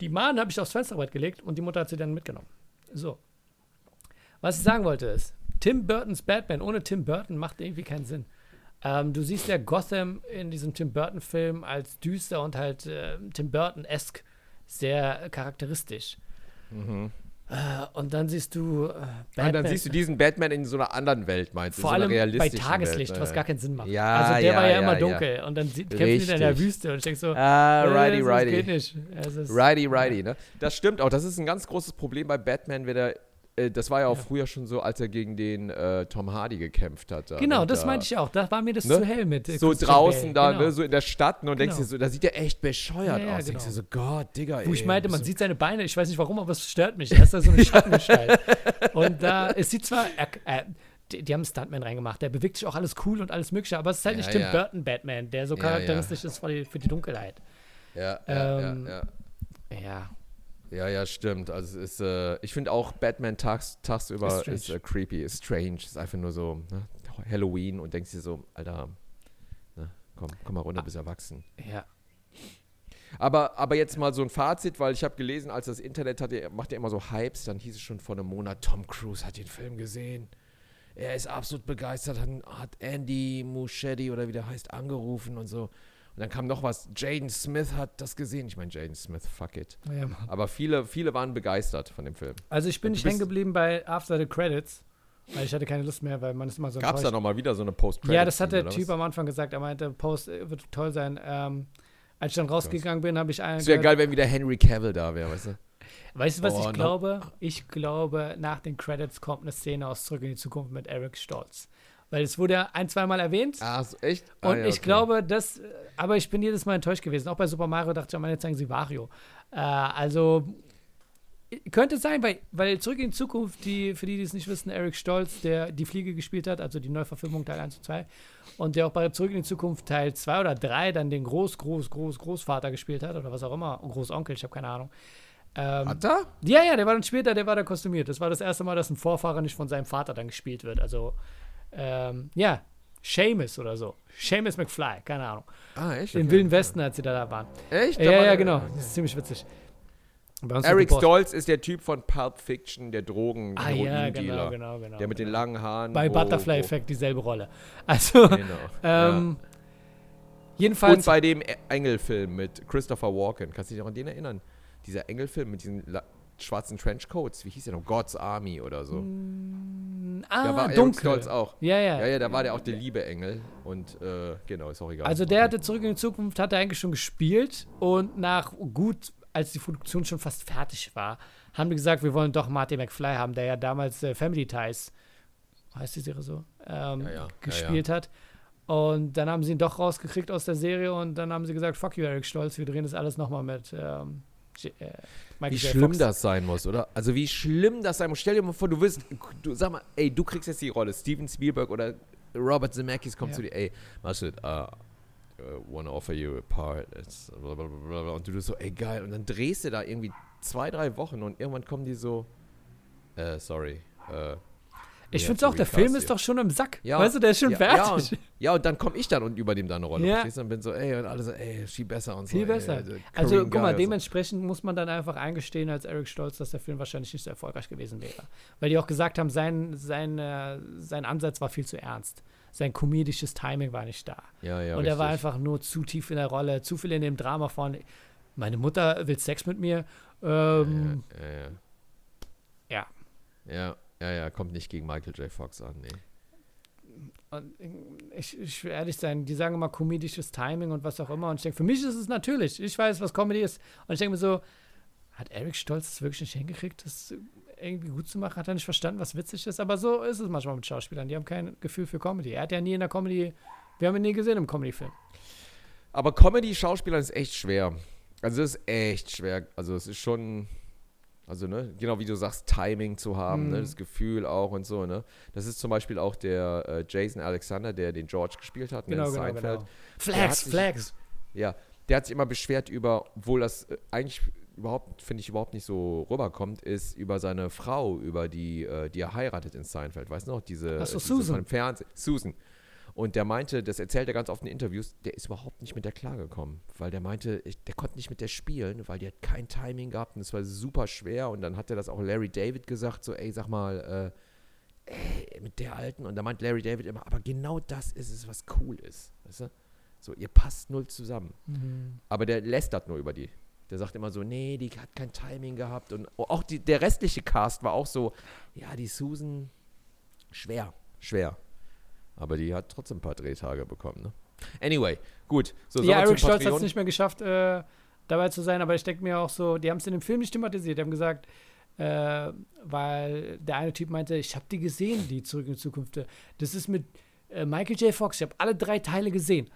Die Maden habe ich aufs Fensterbrett gelegt und die Mutter hat sie dann mitgenommen. So. Was ich sagen wollte ist, Tim Burtons Batman ohne Tim Burton macht irgendwie keinen Sinn. Ähm, du siehst ja Gotham in diesem Tim Burton-Film als düster und halt äh, Tim Burton-esque sehr charakteristisch. Äh, und dann siehst du äh, Batman, Mhm. Und dann siehst du diesen Batman in so einer anderen Welt, meinst du? vor so allem bei realistischen Tageslicht, Welt, was ne? gar keinen Sinn macht. Ja, also der ja, war ja, ja, immer ja. dunkel und dann kämpfen die in der. Wüste und ich denke so, Ah, äh, righty, das righty. geht nicht. Righty, righty, ne? Das stimmt auch. Das ist ein ganz großes Problem bei Batman, wenn er. Äh, Das war ja auch Ja. früher schon so, als er gegen den äh, Tom Hardy gekämpft hat. da, Genau, ne? das Da- meinte ich auch. Da war mir das Ne? zu hell mit. äh, So draußen da, Genau. ne, so in der Stadt, ne, und denkst Genau. dir so, da sieht er echt bescheuert Ja, ja, aus. Denkst genau. dir so, Gott, Digga, Wo ey, ich meinte, man bist sieht seine Beine, ich weiß nicht warum, aber es stört mich. Er ist da so eine Schattengestalt. und da, es sieht zwar, die, die haben einen Stuntman reingemacht, der bewegt sich auch alles cool und alles Mögliche, aber es ist halt Ja, nicht Tim ja. Burton Batman, der so Ja, charakteristisch ist für die, für die Dunkelheit. du- ja, ja, ähm, ja, ja. Ja, Ja, ja, stimmt. Also es ist, äh, ich finde auch Batman tags, tagsüber Ist ist, äh, creepy, ist strange. Ist einfach nur so ne? Halloween und denkst dir so, Alter, ne? komm, komm mal runter, bist erwachsen. Ja. Aber, aber jetzt mal so ein Fazit, weil ich habe gelesen, als das Internet hat, macht ja immer so Hypes, dann hieß es schon vor einem Monat, Tom Cruise hat den Film gesehen. Er ist absolut begeistert, hat, hat Andy Muschietti oder wie der heißt, angerufen und so. Und dann kam noch was, Jaden Smith hat das gesehen. Ich meine, Jaden Smith, fuck it. Ja. Aber viele, viele waren begeistert von dem Film. Also ich bin nicht hängen geblieben bei After the Credits, weil ich hatte keine Lust mehr, weil man ist immer so Gab es da nochmal wieder so eine post Ja, das hat der Typ am Anfang gesagt. Er meinte, Post wird toll sein. Ähm, als ich dann rausgegangen bin, habe ich einen. Es wäre geil, wenn wieder Henry Cavill da wäre, weißt du? Weißt du, was Oh, ich no. glaube? Ich glaube, nach den Credits kommt eine Szene aus Zurück in die Zukunft mit Eric Stolz. Weil es wurde ja ein, zweimal erwähnt. Ah, so, echt? Und ah, ja, ich okay. glaube, das, äh, aber ich bin jedes Mal enttäuscht gewesen. Auch bei Super Mario dachte ich, Mann, jetzt zeigen sie Wario. Äh, also könnte sein, weil, weil Zurück in die Zukunft, die, für die, die es nicht wissen, Eric Stolz, der die Fliege gespielt hat, also die Neuverfilmung Teil 1 und 2, und der auch bei Zurück in die Zukunft Teil 2 oder 3 dann den Groß, Groß, Groß, Großvater gespielt hat oder was auch immer, Großonkel, ich habe keine Ahnung. Ähm, Hat er? ja, ja, der war dann später, der war da kostümiert. Das war das erste Mal, dass ein Vorfahrer nicht von seinem Vater dann gespielt wird. Also, ähm, ja, Seamus oder so. Seamus McFly, keine Ahnung. Ah, echt? Im Okay. Wilden Westen, als sie da, da waren. Echt? Ja, ja, der- genau. Das ist ziemlich witzig. Eric. Stolz ist der Typ von Pulp Fiction, der Drogen, Ah, ja, genau, genau, genau. Der mit den langen Haaren. Bei wo- Butterfly wo- Effect dieselbe Rolle. Also, Genau. ähm, ja. jedenfalls. Und bei dem Engelfilm mit Christopher Walken. Kannst du dich noch an den erinnern? Dieser Engelfilm mit diesen schwarzen Trenchcoats. Wie hieß der noch? God's Army oder so. ah, da war dunkel. Stolz auch. Ja, ja. Ja, ja, da war der auch der liebe Engel. Und äh, genau, ist auch egal. Also der hatte Zurück in die Zukunft, hat er eigentlich schon gespielt und nach gut, als die Produktion schon fast fertig war, haben die gesagt, wir wollen doch Marty McFly haben, der ja damals äh, Family Ties, heißt die Serie so, ähm, Ja, ja, ja, gespielt hat. Und dann haben sie ihn doch rausgekriegt aus der Serie und dann haben sie gesagt, fuck you, Eric Stolz, wir drehen das alles nochmal mit ähm, äh, Michael Wie J. schlimm Fox. das sein muss, oder? Also wie schlimm das sein muss. Stell dir mal vor, du wirst, du sag mal, ey, du kriegst jetzt die Rolle, Steven Spielberg oder Robert Zemeckis kommt Ja. zu dir, ey, Marcel, uh, uh, wanna offer you a part, und du bist so, ey, geil, und dann drehst du da irgendwie zwei, drei Wochen und irgendwann kommen die so, äh, sorry, äh, Ich finde have auch, der Film ist doch schon im Sack. Ja, weißt du, der ist schon ja, fertig. Ja und, ja, und dann komme ich dann und übernehme da eine Rolle. Ja. Und bin so, ey, und alle so, ey, viel besser und so. Viel ey, besser. äh, Also, Korean guck mal, und so. dementsprechend muss man dann einfach eingestehen als Eric Stolz, dass der Film wahrscheinlich nicht so erfolgreich gewesen wäre. Weil die auch gesagt haben, sein, sein, äh, sein Ansatz war viel zu ernst. Sein komedisches Timing war nicht da. Ja, ja, Und er war richtig. einfach nur zu tief in der Rolle, zu viel in dem Drama von, meine Mutter will Sex mit mir. Ähm, ja, ja, ja. Ja. Ja, kommt nicht gegen Michael J. Fox an, nee. Und ich, ich will ehrlich sein, die sagen immer komedisches Timing und was auch immer. Und ich denke, für mich ist es natürlich. Ich weiß, was Comedy ist. Und ich denke mir so, hat Eric Stolz es wirklich nicht hingekriegt, das irgendwie gut zu machen? Hat er nicht verstanden, was witzig ist? Aber so ist es manchmal mit Schauspielern. Die haben kein Gefühl für Comedy. Er hat ja nie in der Comedy, wir haben ihn nie gesehen im Comedy-Film. Aber Comedy-Schauspieler ist echt schwer. Also es ist echt schwer. Also es ist schon, also ne, genau wie du sagst, Timing zu haben, ne, Mhm. das Gefühl auch und so, ne. Das ist zum Beispiel auch der äh, Jason Alexander, der den George gespielt hat, ne, Genau, in genau, Seinfeld. genau. Flags, sich- Flags. Ja, der hat sich immer beschwert über, obwohl das äh, eigentlich überhaupt, finde ich, überhaupt nicht so rüberkommt, ist über seine Frau, über die, äh, die er heiratet in Seinfeld. Weißt du noch? Diese, Ach so, diese Susan. dem Fernsehen. Susan. Und der meinte, das erzählt er ganz oft in Interviews, der ist überhaupt nicht mit der klargekommen. Weil der meinte, der konnte nicht mit der spielen, weil die hat kein Timing gehabt und es war super schwer. Und dann hat er das auch Larry David gesagt, so, ey, sag mal, äh, ey, mit der Alten. Und da meint Larry David immer, aber genau das ist es, was cool ist. Weißt du? So, ihr passt null zusammen. Mhm. Aber der lästert nur über die. Der sagt immer so, nee, die hat kein Timing gehabt. Und auch die, der restliche Cast war auch so, ja, die Susan, schwer, schwer. Aber die hat trotzdem ein paar Drehtage bekommen, ne? Anyway, gut. So, Ja, Eric Stolz hat es nicht mehr geschafft, äh, dabei zu sein, aber ich denke mir auch so, die haben es in dem Film nicht thematisiert. Die haben gesagt, äh, weil der eine Typ meinte, ich habe die gesehen, die Zurück in die Zukunft. Das ist mit äh, Michael J. Fox, ich habe alle drei Teile gesehen.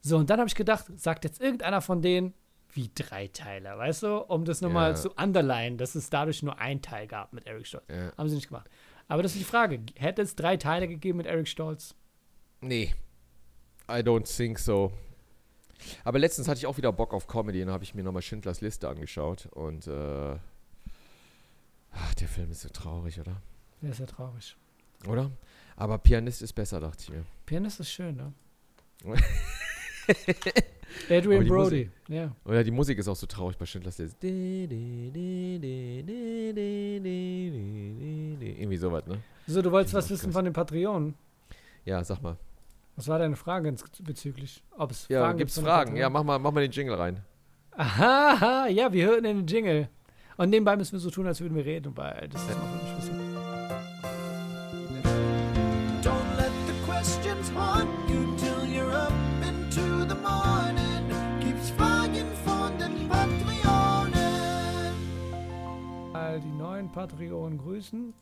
So, und dann habe ich gedacht, sagt jetzt irgendeiner von denen, wie drei Teile, weißt du? Um das nochmal Ja. zu underline, dass es dadurch nur ein Teil gab mit Eric Stolz. Ja. Haben sie nicht gemacht. Aber das ist die Frage, hätte es drei Teile gegeben mit Eric Stolz? Nee. I don't think so. Aber letztens hatte ich auch wieder Bock auf Comedy und habe ich mir nochmal Schindlers Liste angeschaut. Und, äh, ach, der Film ist so traurig, oder? Ja, ist ja traurig. Oder? Aber Pianist ist besser, dachte ich mir. Pianist ist schön, ne? Adrian Brody, ja. Oder die Musik ist auch so traurig bei Schindlers List. Irgendwie sowas, ne? So, du wolltest was wissen krass. von den Patreonen. Ja, sag mal. Was war deine Frage bezüglich? Ob es Ja, Fragen gibt's gibt Fragen? Ja, mach mal, mach mal den Jingle rein. Aha, ja, wir hören den Jingle. Und nebenbei müssen wir so tun, als würden wir reden, weil das ist noch nicht wissen. Mal die neuen Patreonen grüßen.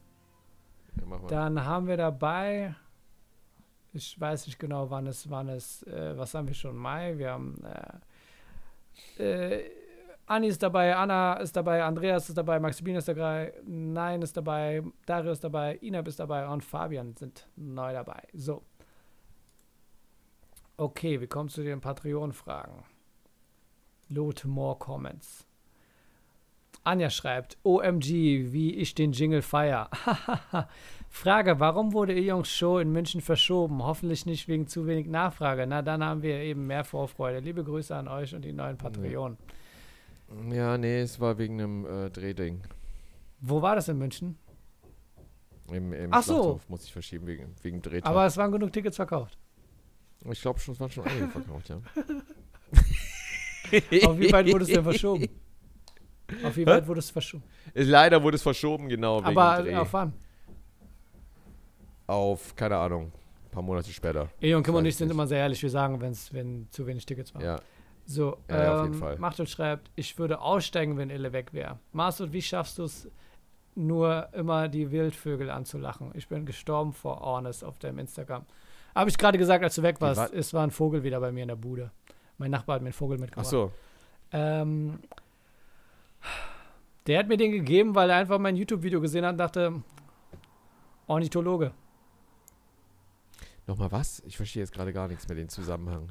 Ja. Dann haben wir dabei, ich weiß nicht genau, wann es, wann es, äh, was haben wir schon? Mai. Wir haben äh, äh, Anni ist dabei, Anna ist dabei, Andreas ist dabei, Maximilian ist dabei, Nein ist dabei, Dario ist dabei, Inab ist dabei und Fabian sind neu dabei. So. Okay, wir kommen zu den Patreon-Fragen. Load more comments. Anja schreibt, OMG, wie ich den Jingle feier. Frage, warum wurde E-Jungs Show in München verschoben? Hoffentlich nicht wegen zu wenig Nachfrage. Na, dann haben wir eben mehr Vorfreude. Liebe Grüße an euch und die neuen Patreonen. Ja, nee, es war wegen einem äh, Drehding. Wo war das in München? Im, im Ach so. Muss ich verschieben wegen, wegen Drehtag. Aber es waren genug Tickets verkauft. ich glaube schon, es waren schon einige verkauft, ja. Auf wie weit wurde es denn verschoben? Auf wie weit wurde es verschoben? Leider wurde es verschoben, genau, Aber auf wann? Auf, keine Ahnung, ein paar Monate später. Eon, Kim Weiß und ich sind immer sehr ehrlich. Wir sagen, wenn's, wenn zu wenig Tickets waren. Ja, So, Ja, ja, auf ähm, jeden Fall. Machtel schreibt, ich würde aussteigen, wenn Ille weg wäre. Marcel, wie schaffst du es, nur immer die Wildvögel anzulachen? Ich bin gestorben vor Ornes auf deinem Instagram. Habe ich gerade gesagt, als du weg warst. war- Es war ein Vogel wieder bei mir in der Bude. Mein Nachbar hat mir einen Vogel ach mitgebracht. so. Ähm, der hat mir den gegeben, weil er einfach mein YouTube-Video gesehen hat und dachte, Ornithologe. Nochmal was? Ich verstehe jetzt gerade gar nichts mehr den Zusammenhang.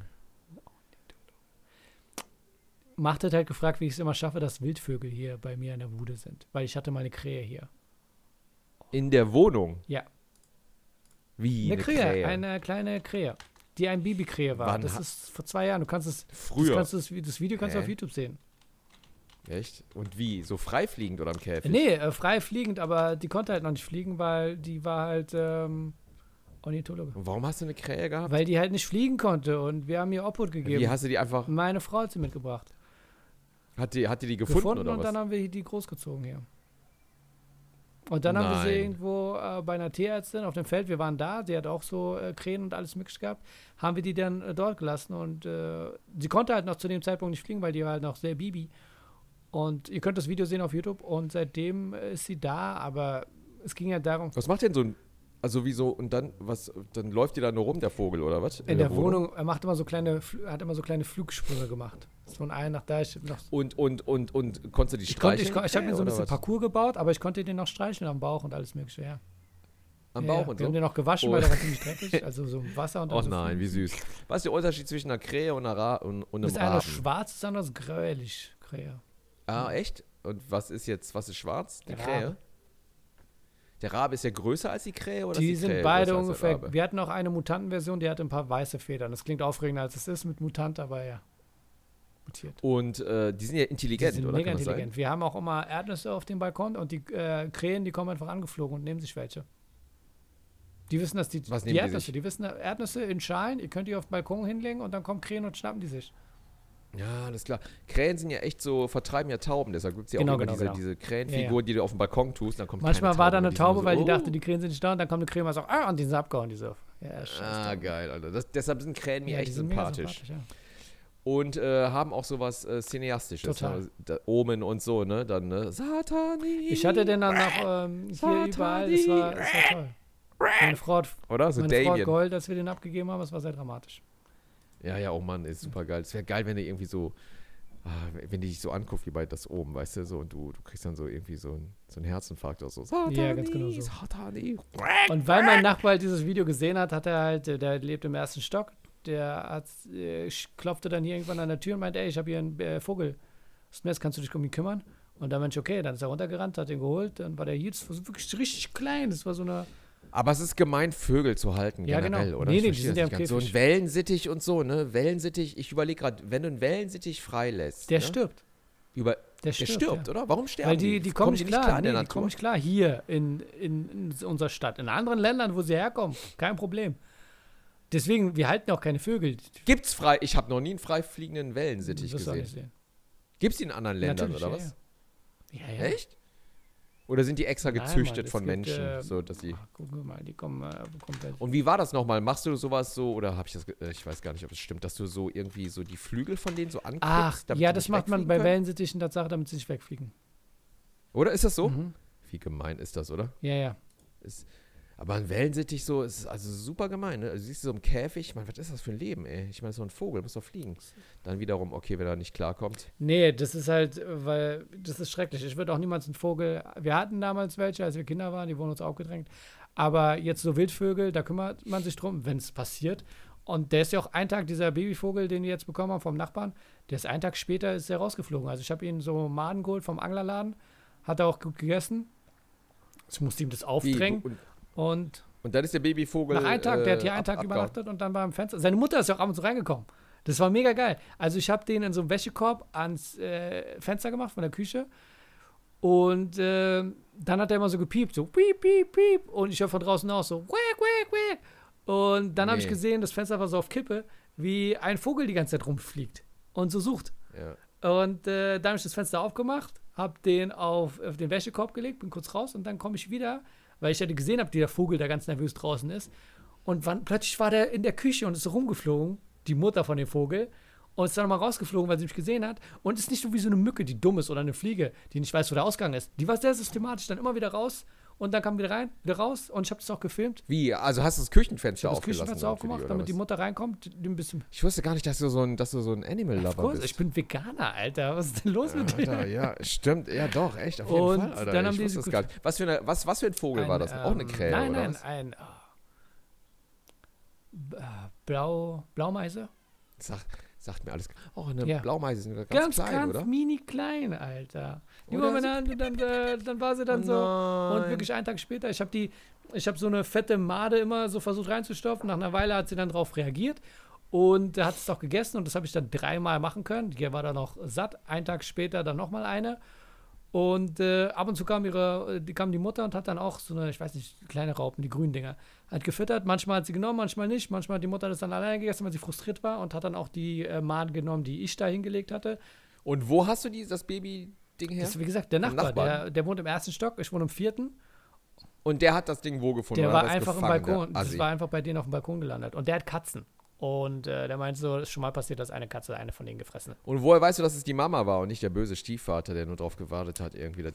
Macht hat halt gefragt, wie ich es immer schaffe, dass Wildvögel hier bei mir in der Bude sind. Weil ich hatte mal eine Krähe hier. In der Wohnung? Ja. Wie? Eine Eine, Krähe, Krähe? eine kleine Krähe, die ein Babykrähe war. Wann das ist vor zwei Jahren. Du kannst es, das, Früher. kannst du das, das Video kannst du auf YouTube sehen. Echt? Und wie? So freifliegend oder im Käfig? Nee, äh, frei fliegend, aber die konnte halt noch nicht fliegen, weil die war halt ähm, Ornithologe. Und warum hast du eine Krähe gehabt? Weil die halt nicht fliegen konnte und wir haben ihr Obhut gegeben. Wie hast du die einfach. Meine Frau hat sie mitgebracht. Hat die, hat die die gefunden, Gefunden, oder und was? dann haben wir die großgezogen hier. Und dann haben wir sie Nein. irgendwo äh, bei einer Tierärztin auf dem Feld, wir waren da, die hat auch so äh, Krähen und alles mögliche gehabt, haben wir die dann äh, dort gelassen und äh, sie konnte halt noch zu dem Zeitpunkt nicht fliegen, weil die war halt noch sehr Bibi. Und ihr könnt das Video sehen auf YouTube und seitdem ist sie da, aber es ging ja darum, Was macht denn so ein. Also wieso? Und dann, was, dann läuft die da nur rum, der Vogel, oder was? in der Wohnung, er macht immer so kleine, hat immer so kleine Flugsprünge gemacht. Von einem nach da, ich noch Und, und, und, und konntest du die Ich, konnte, ich, streicheln? ich habe mir so ein bisschen was? Parcours gebaut, aber ich konnte den noch streicheln am Bauch und alles mögliche. Ja. Am ja, Bauch und Wir haben so? den noch gewaschen, Oh. weil der war ziemlich dreckig. Also so Wasser und dann Oh so nein, wie süß. Was ist der Unterschied zwischen einer Krähe und, einer Ra und, und einem eine Raben? schwarz, ist gräulich. Krähe. Ah, echt? Und was ist jetzt, was ist schwarz? Die Der Krähe? Rabe. Der Rabe ist ja größer als die Krähe oder Die ist die sind Krähe beide ungefähr. Wir hatten auch eine Mutantenversion, die hatte ein paar weiße Federn. Das klingt aufregender als es ist mit Mutant, aber ja. Mutiert. Und äh, die sind ja Die intelligent, sind oder? mega Kann das sein? intelligent. Wir haben auch immer Erdnüsse auf dem Balkon und die äh, Krähen, die kommen einfach angeflogen und nehmen sich welche. Die wissen, dass die, die die Erdnüsse, sich? die wissen Erdnüsse in Schalen, ihr könnt die auf den Balkon hinlegen und dann kommen Krähen und schnappen die sich. Ja, alles klar. Krähen sind ja echt so, vertreiben ja Tauben, deshalb gibt es ja Genau, auch immer genau, diese, genau. diese Ja, Krähenfigur, die du auf den Balkon tust, dann kommt Manchmal war da eine Taube, weil die so, dachte, oh. die Krähen sind nicht da und dann kommt eine Krähe und sagt, ah, und die sind abgehauen, die so. Ja, scheiße. Ah, geil, Alter. Das, deshalb sind Krähen mir Ja, echt sympathisch. ja. Und äh, haben auch sowas äh, Cineastisches. Total. Ne? Omen und so, ne? Dann, ne? Satani. Ich hatte den dann noch ähm, hier überall, das war, das war toll. Meine Frau hat, Oder? So meine Frau hat Damien. geheult, als wir den abgegeben haben, es war sehr dramatisch. Ja, ja, oh Mann, ist super geil. Es wäre geil, wenn du irgendwie so, ah, wenn die dich so anguckt wie bei das oben, weißt du, so, und du, du kriegst dann so irgendwie so, ein, so einen Herzinfarkt oder so. Satani, Ja, ganz genau so. Satani. Und weil mein Nachbar halt dieses Video gesehen hat, hat er halt, der, der lebt im ersten Stock, der hat, äh, klopfte dann hier irgendwann an der Tür und meinte, ey, ich habe hier einen äh, Vogel. Das? Kannst du dich um ihn kümmern? Und dann meinte ich, okay, dann ist er runtergerannt, hat ihn geholt, dann war der hier, das war so wirklich richtig klein, das war so eine, Aber es ist gemein, Vögel zu halten, Ja, generell, genau. oder? Nee, Ich nee, die sind ja nicht im ganz. So ein Käfig. Wellensittich und so, ne? Wellensittich, ich überlege gerade, wenn du einen Wellensittich freilässt, Der ne? stirbt. Über, Der der stirbt, stirbt, ja. oder? Warum sterben Weil die, die kommen nicht die klar, in der nee, die kommen nicht klar hier in, in, in unserer Stadt. In anderen Ländern, wo sie herkommen, kein Problem. Deswegen, wir halten auch keine Vögel. Gibt's frei? Ich habe noch nie einen frei fliegenden Wellensittich gesehen. nicht sehen. Gibt's die in anderen Ländern Natürlich, oder ja, was? Ja, ja. Echt? Oder sind die extra Nein, gezüchtet Mann, es von gibt, Menschen, äh, so dass sie Ach, guck mal, die kommen äh, komplett. Und wie war das nochmal? Machst du sowas so oder habe ich das äh, ich weiß gar nicht, ob das stimmt, dass du so irgendwie so die Flügel von denen so anklippst, Ach, ja, das macht man bei können? Wellensittichen Tatsache, damit sie nicht wegfliegen. Oder ist das so? Mhm. Wie gemein ist das, oder? Ja, ja. Aber ein Wellensittich so ist also super gemein, ne? Also siehst du so im Käfig, ich meine, was ist das für ein Leben, ey? Ich meine, so ein Vogel muss doch fliegen. Dann wiederum, okay, wenn er nicht klarkommt. Nee, das ist halt, weil das ist schrecklich. Ich würde auch niemals einen Vogel. Wir hatten damals welche, als wir Kinder waren, die wurden uns aufgedrängt. Aber jetzt so Wildvögel, da kümmert man sich drum, wenn es passiert. Und der ist ja auch ein Tag, dieser Babyvogel, den die jetzt bekommen haben vom Nachbarn, der ist einen Tag später ist er rausgeflogen. Also ich habe ihn so Maden geholt vom Anglerladen, hat er auch gut gegessen. Ich musste ihm das Wie? aufdrängen. Und, Und und dann ist der Babyvogel. nach einem Tag, der hat hier äh, einen Tag übernachtet und dann beim Fenster. Seine Mutter ist ja auch ab und zu reingekommen. Das war mega geil. Also ich habe den in so einem Wäschekorb ans äh, Fenster gemacht von der Küche. Und äh, dann hat er immer so gepiept, so piep, piep, piep. Und ich höre von draußen auch so quack, quack, quack. Und dann habe ich Nee. gesehen, das Fenster war so auf Kippe, wie ein Vogel die ganze Zeit rumfliegt und so sucht. Ja. Und äh, dann habe ich das Fenster aufgemacht, habe den auf, auf den Wäschekorb gelegt, bin kurz raus und dann komme ich wieder, weil ich hatte gesehen habe, wie der Vogel da ganz nervös draußen ist. Und wann, plötzlich war der in der Küche und ist so rumgeflogen, die Mutter von dem Vogel, und ist dann nochmal rausgeflogen, weil sie mich gesehen hat. Und ist nicht so wie so eine Mücke, die dumm ist oder eine Fliege, die nicht weiß, wo der Ausgang ist. Die war sehr systematisch, dann immer wieder raus und dann kam wieder rein, wieder raus und ich habe das auch gefilmt. Wie? Also hast du das Küchenfenster Ich habe das? Küchenfenster aufgemacht, damit die? Mutter reinkommt, die ein bisschen. Ich wusste gar nicht, dass du so ein, dass du so ein Animal-Lover Kurs, bist. ich bin Veganer, Alter. Was ist denn los mit dir? Alter, ja, stimmt, ja doch, echt, auf jeden Und Fall, Alter. dann haben ich die das gar nicht. Was für, eine, was, was für ein Vogel war das? Auch eine ähm, Krähe, Nein, oder nein, was? ein äh, Blau, Blaumeise. Sag, sagt mir alles. Oh, eine Ja. Blaumeise sind ganz, Ganz, klein, ganz oder? mini klein, Alter. Die Oder war so- dann, äh, dann war sie dann Oh so. Und nein. wirklich einen Tag später, ich habe die, ich habe so eine fette Made immer so versucht reinzustopfen. Nach einer Weile hat sie dann drauf reagiert und hat es auch gegessen und das habe ich dann dreimal machen können. Die war dann noch satt. Einen Tag später dann nochmal eine. Und äh, ab und zu kam ihre, die kam die Mutter und hat dann auch so eine, ich weiß nicht, kleine Raupen, die grünen Dinger, hat gefüttert. Manchmal hat sie genommen, manchmal nicht. Manchmal hat die Mutter das dann alleine gegessen, weil sie frustriert war und hat dann auch die äh, Maden genommen, die ich da hingelegt hatte. Und wo hast du die, das Baby-Ding her? Das ist, wie gesagt, der Nachbar? Der, der wohnt im ersten Stock, ich wohne im vierten. Und der hat das Ding wo gefunden? Der war einfach im gefangen, der Balkon. Das war einfach bei denen auf dem Balkon gelandet. Und der hat Katzen. Und äh, der meint so, es ist schon mal passiert, dass eine Katze eine von denen gefressen hat. Und woher weißt du, dass es die Mama war und nicht der böse Stiefvater, der nur drauf gewartet hat, irgendwie das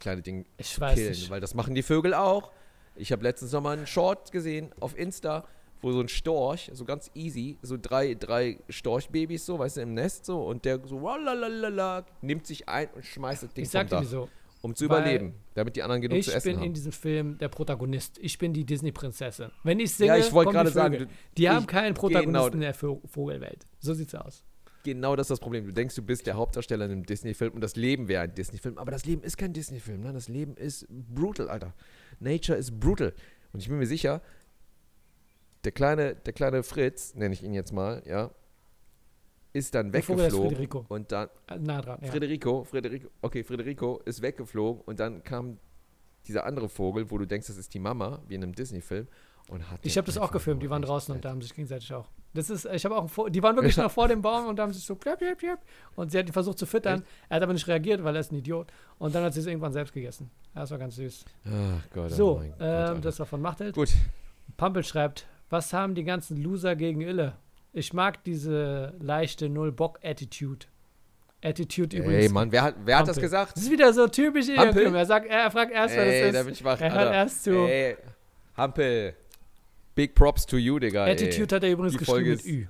kleine Ding Ich zu weiß killen? nicht. Weil das machen die Vögel auch. Ich habe letztens noch mal einen Short gesehen auf Insta, wo so ein Storch, so ganz easy, so drei, drei Storchbabys so, weißt du, im Nest so, und der so, walalala, nimmt sich ein und schmeißt das Ding Ich vom Dach, wieso. um zu überleben, damit die anderen genug Ich zu essen bin in haben. diesem Film der Protagonist. Ich bin die Disney-Prinzessin. Wenn ich singe, Ja, ich wollte gerade sagen, du- die haben ich- keinen genau. Protagonisten in der Vo- Vogelwelt. So sieht's aus. Genau das ist das Problem. Du denkst, du bist der Hauptdarsteller in einem Disney-Film und das Leben wäre ein Disney-Film. Aber das Leben ist kein Disney-Film. Ne? Das Leben ist brutal, Alter. Nature ist brutal. Und ich bin mir sicher, der kleine, der kleine Fritz, nenne ich ihn jetzt mal, ja, ist dann Der weggeflogen. Federico. Und dann, Äh, Nah dran, ja. Frederico, Frederico, okay, Frederico ist weggeflogen und dann kam dieser andere Vogel, wo du denkst, das ist die Mama, wie in einem Disney-Film. Und hat Ich habe das auch gefilmt, die waren draußen und da haben sich gegenseitig auch. Das ist, ich habe auch, ein die waren wirklich noch vor dem Baum und haben sich so plöpp, plöpp, plöpp. Und sie hat ihn versucht zu füttern. Er hat aber nicht reagiert, weil er ist ein Idiot. Und dann hat sie es irgendwann selbst gegessen. Das war ganz süß. Ach Gott, oh So, mein Gott, ähm, Alter. das war von Machteld. Gut. Pampel schreibt, was haben die ganzen Loser gegen Ille? Ich mag diese leichte Null-Bock-Attitude. Attitude übrigens. Ey, Mann, wer hat, wer hat das gesagt? Das ist wieder so typisch Hampel? Er, sagt, er fragt erst, wer Ey, das da ist. wach, Er hört Alter. erst zu. Ey, Hampel. Big Props to you, Digga. Attitude hat er übrigens Die geschrieben Folge mit ist- Ü.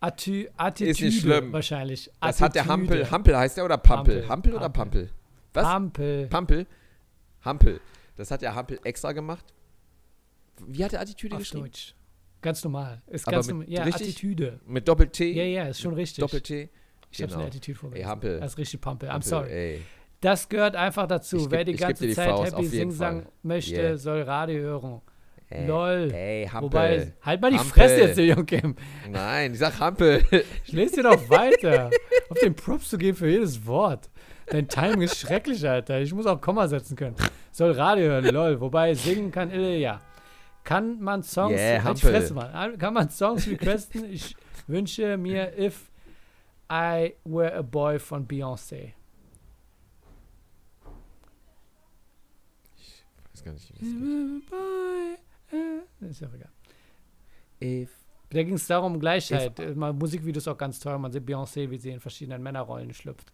Atti Attitüde schlimm. wahrscheinlich. ey. Das hat der. Hampel. Hampel heißt der oder Pampel? Hampel. Hampel oder. Pampel? Was? Hampel. Pampel? Hampel. Das hat der Hampel extra gemacht. Wie hat er Attitüde Auf geschrieben? Deutsch. Ganz normal. Ist ganz normal. Ja, richtig- Attitüde. Mit Doppel-T? Ja, ja, ist schon richtig. Doppel-T? ich habe genau. eine Attitüde vorgelesen. Ey, Hampel. Das ist richtig Pampel. I'm Hampel, sorry. Ey. Das gehört einfach dazu. Geb- Wer die ganze die Zeit Faust, Happy Sing-Sang möchte, Yeah. soll Radio hören. Ey, Lol. Ey, Hampel. Wobei, halt mal die Hampel. Fresse jetzt, Joachim. Nein, ich sag Hampel. Ich lese dir doch weiter. Auf den Props zu geben für jedes Wort. Dein Timing ist schrecklich, Alter. Ich muss auch Komma setzen können. Soll Radio hören, lol. Wobei singen kann ja. Kann man Songs, Yeah, halt. Fresse mal. Kann man Songs requesten? Ich wünsche mir If I Were a Boy von Beyoncé. Ich weiß gar nicht, wie das geht. Ist ja auch egal. If Da ging es darum, Gleichheit. Äh, Mal Musikvideos auch ganz toll. Man sieht Beyoncé, wie sie in verschiedenen Männerrollen schlüpft.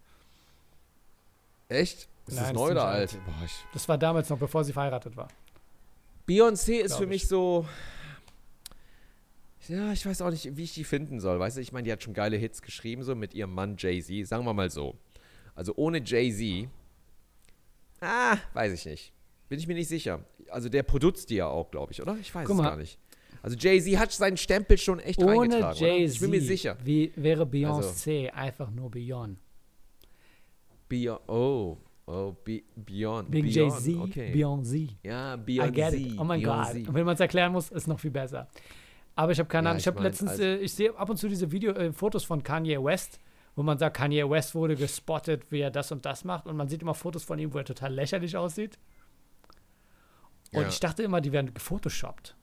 Echt? Ist Nein, das neu oder alt? Boah, Das war damals noch, bevor sie verheiratet war. Beyoncé ist für ich. mich so. Ja, ich weiß auch nicht, wie ich die finden soll. Weißt du, ich meine, die hat schon geile Hits geschrieben, so mit ihrem Mann Jay-Z. Sagen wir mal so. Also ohne Jay-Z. Ah, weiß ich nicht. Bin ich mir nicht sicher. Also der produziert die ja auch, glaube ich, oder? Ich weiß Guck es mal. gar nicht. Also Jay-Z hat seinen Stempel schon echt Ohne reingetragen. oder? Jay-Z Ich bin mir sicher. wie wäre Beyoncé einfach nur Beyond. Beyond, oh, oh, Be Beyond. Wegen Beyond, Jay-Z, Okay. Beyoncé. Ja, I Beyond get it. Oh mein Gott. Und wenn man es erklären muss, ist noch viel besser. Aber ich habe keine Ja, Ahnung. Ich ich habe letztens, also- äh, ich sehe ab und zu diese Video, äh, Fotos von Kanye West, wo man sagt, Kanye West wurde gespottet, wie er das und das macht. Und man sieht immer Fotos von ihm, wo er total lächerlich aussieht. Und Ja. ich dachte immer, die werden gefotoshoppt.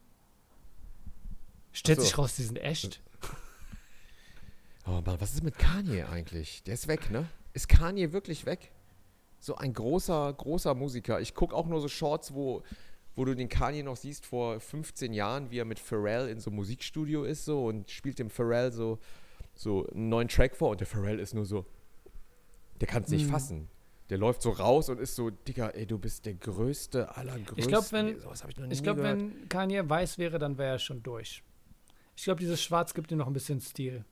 Stellt so. sich raus, die sind echt. Oh Mann, was ist mit Kanye eigentlich? Der ist weg, ne? Ist Kanye wirklich weg? So ein großer, großer Musiker. Ich gucke auch nur so Shorts, wo, wo du den Kanye noch siehst vor 15 Jahren, wie er mit Pharrell in so einem Musikstudio ist so und spielt dem Pharrell so, so einen neuen Track vor und der Pharrell ist nur so, der kann es nicht Mhm. fassen. Der läuft so raus und ist so, Digga, ey, du bist der größte aller Größten. Ich glaube, wenn, hab ich glaub, gehört. wenn Kanye weiß wäre, dann wäre er schon durch. Ich glaube, dieses Schwarz gibt ihm noch ein bisschen Stil.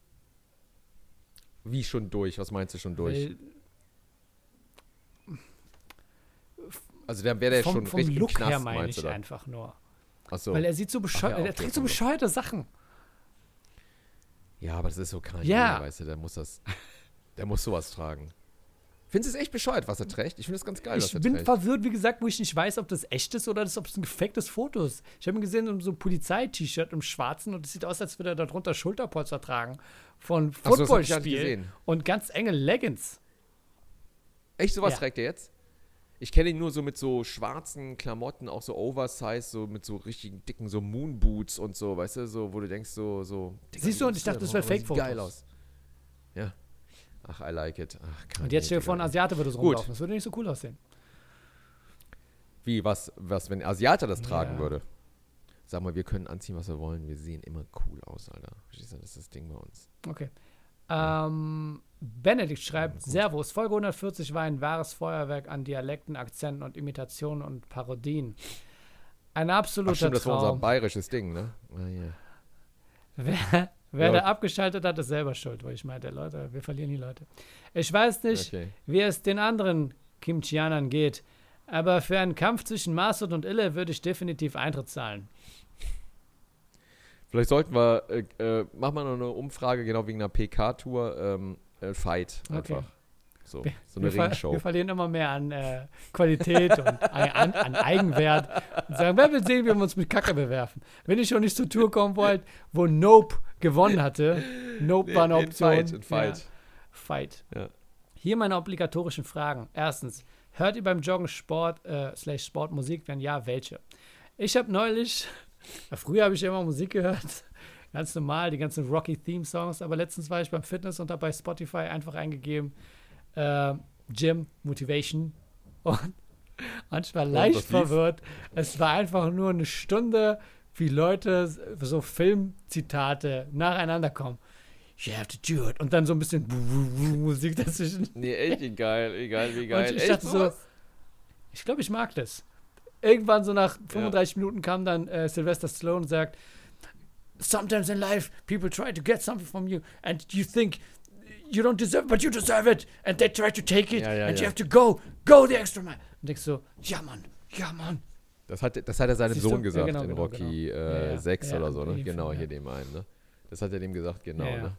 Wie schon durch? Was meinst du schon durch? Weil also dann wäre der vom, schon vom richtig Look Knast, her meine ich einfach nur. Achso. Weil er sieht so bescheuert, ja, er trägt so bescheuerte Sachen. Ja, aber das ist so Kanye, Ja. weißt du, der muss das, der muss sowas tragen. Findest du es echt bescheuert, was er trägt? Ich finde das ganz geil, was Ich er bin trägt. verwirrt, wie gesagt, wo ich nicht weiß, ob das echt ist oder das, ob es ein gefaktes Foto ist. Ich habe ihn gesehen in so einem Polizei-T-Shirt im Schwarzen und es sieht aus, als würde er darunter Schulterpolster tragen von Ach so, und ganz enge Leggings. Echt, sowas Ja. trägt er jetzt? Ich kenne ihn nur so mit so schwarzen Klamotten, auch so Oversize, so mit so richtigen dicken so Moonboots und so, weißt du, so, wo du denkst, so, so. Siehst du, und ich dachte, das wäre Aber sieht Fake-Fotos. geil aus. Ja. Ach, I like it. Ach, Und jetzt stell dir vor, ein Asiate würde so Gut. rumlaufen. Das würde nicht so cool aussehen. Wie, was, was, wenn ein Asiater das tragen Ja. würde? Sag mal, wir können anziehen, was wir wollen. Wir sehen immer cool aus, Alter. Das ist das Ding bei uns. Okay. Ähm, Benedikt schreibt, Servus, Folge 140 war ein wahres Feuerwerk an Dialekten, Akzenten und Imitationen und Parodien. Ein Ach absoluter stimmt, das war unser Traum. bayerisches Ding, ne? Ah, ja. Wer, wer Ja. da abgeschaltet hat, ist selber schuld, weil ich meinte, Leute, wir verlieren die Leute. Ich weiß nicht, Okay. wie es den anderen Kimchianern geht, aber für einen Kampf zwischen Masud und Ille würde ich definitiv Eintritt zahlen. Vielleicht sollten wir, äh, äh, machen wir noch eine Umfrage, genau wegen einer PK-Tour, ähm, äh, Fight Okay. einfach. So, so Wir, eine ver Ringshow. wir verlieren immer mehr an äh, Qualität und an, an, Eigenwert und sagen, wer will sehen, wie wir uns mit Kacke bewerfen. Wenn ich schon nicht zur Tour kommen wollt, wo Nope gewonnen hatte, Nope war eine In Option. Fight, in Fight. Ja, Fight. Ja. Hier meine obligatorischen Fragen. Erstens, hört ihr beim Joggen Sport, äh, slash Sportmusik? Wenn ja, welche? Ich habe neulich, früher habe ich immer Musik gehört, ganz normal, die ganzen Rocky-Theme-Songs, aber letztens war ich beim Fitness und habe bei Spotify einfach eingegeben, äh, Gym, Motivation und, und ich war leicht lief? verwirrt. Es war einfach nur eine Stunde, wie Leute so Filmzitate nacheinander kommen. You have to do it. Und dann so ein bisschen Musik dazwischen. Nee, echt egal, egal, wie geil. Und ich echt dachte so, ich glaube, ich mag das. Irgendwann so nach 35 Minuten kam dann äh, Sylvester Stallone und sagt, Sometimes in life people try to get something from you and you think you don't deserve, but you deserve it. And they try to take it Ja, ja, and you have to go, go the extra mile. Und denkst so, ja Mann, ja Mann. Das hat, das hat er seinem? Sohn Ja, gesagt genau, in Rocky genau. äh, Ja, ja. 6 Ja, oder so, ne? Genau, hier ja. dem einen, ne? Das hat er dem gesagt, genau, Ja, ja. ne?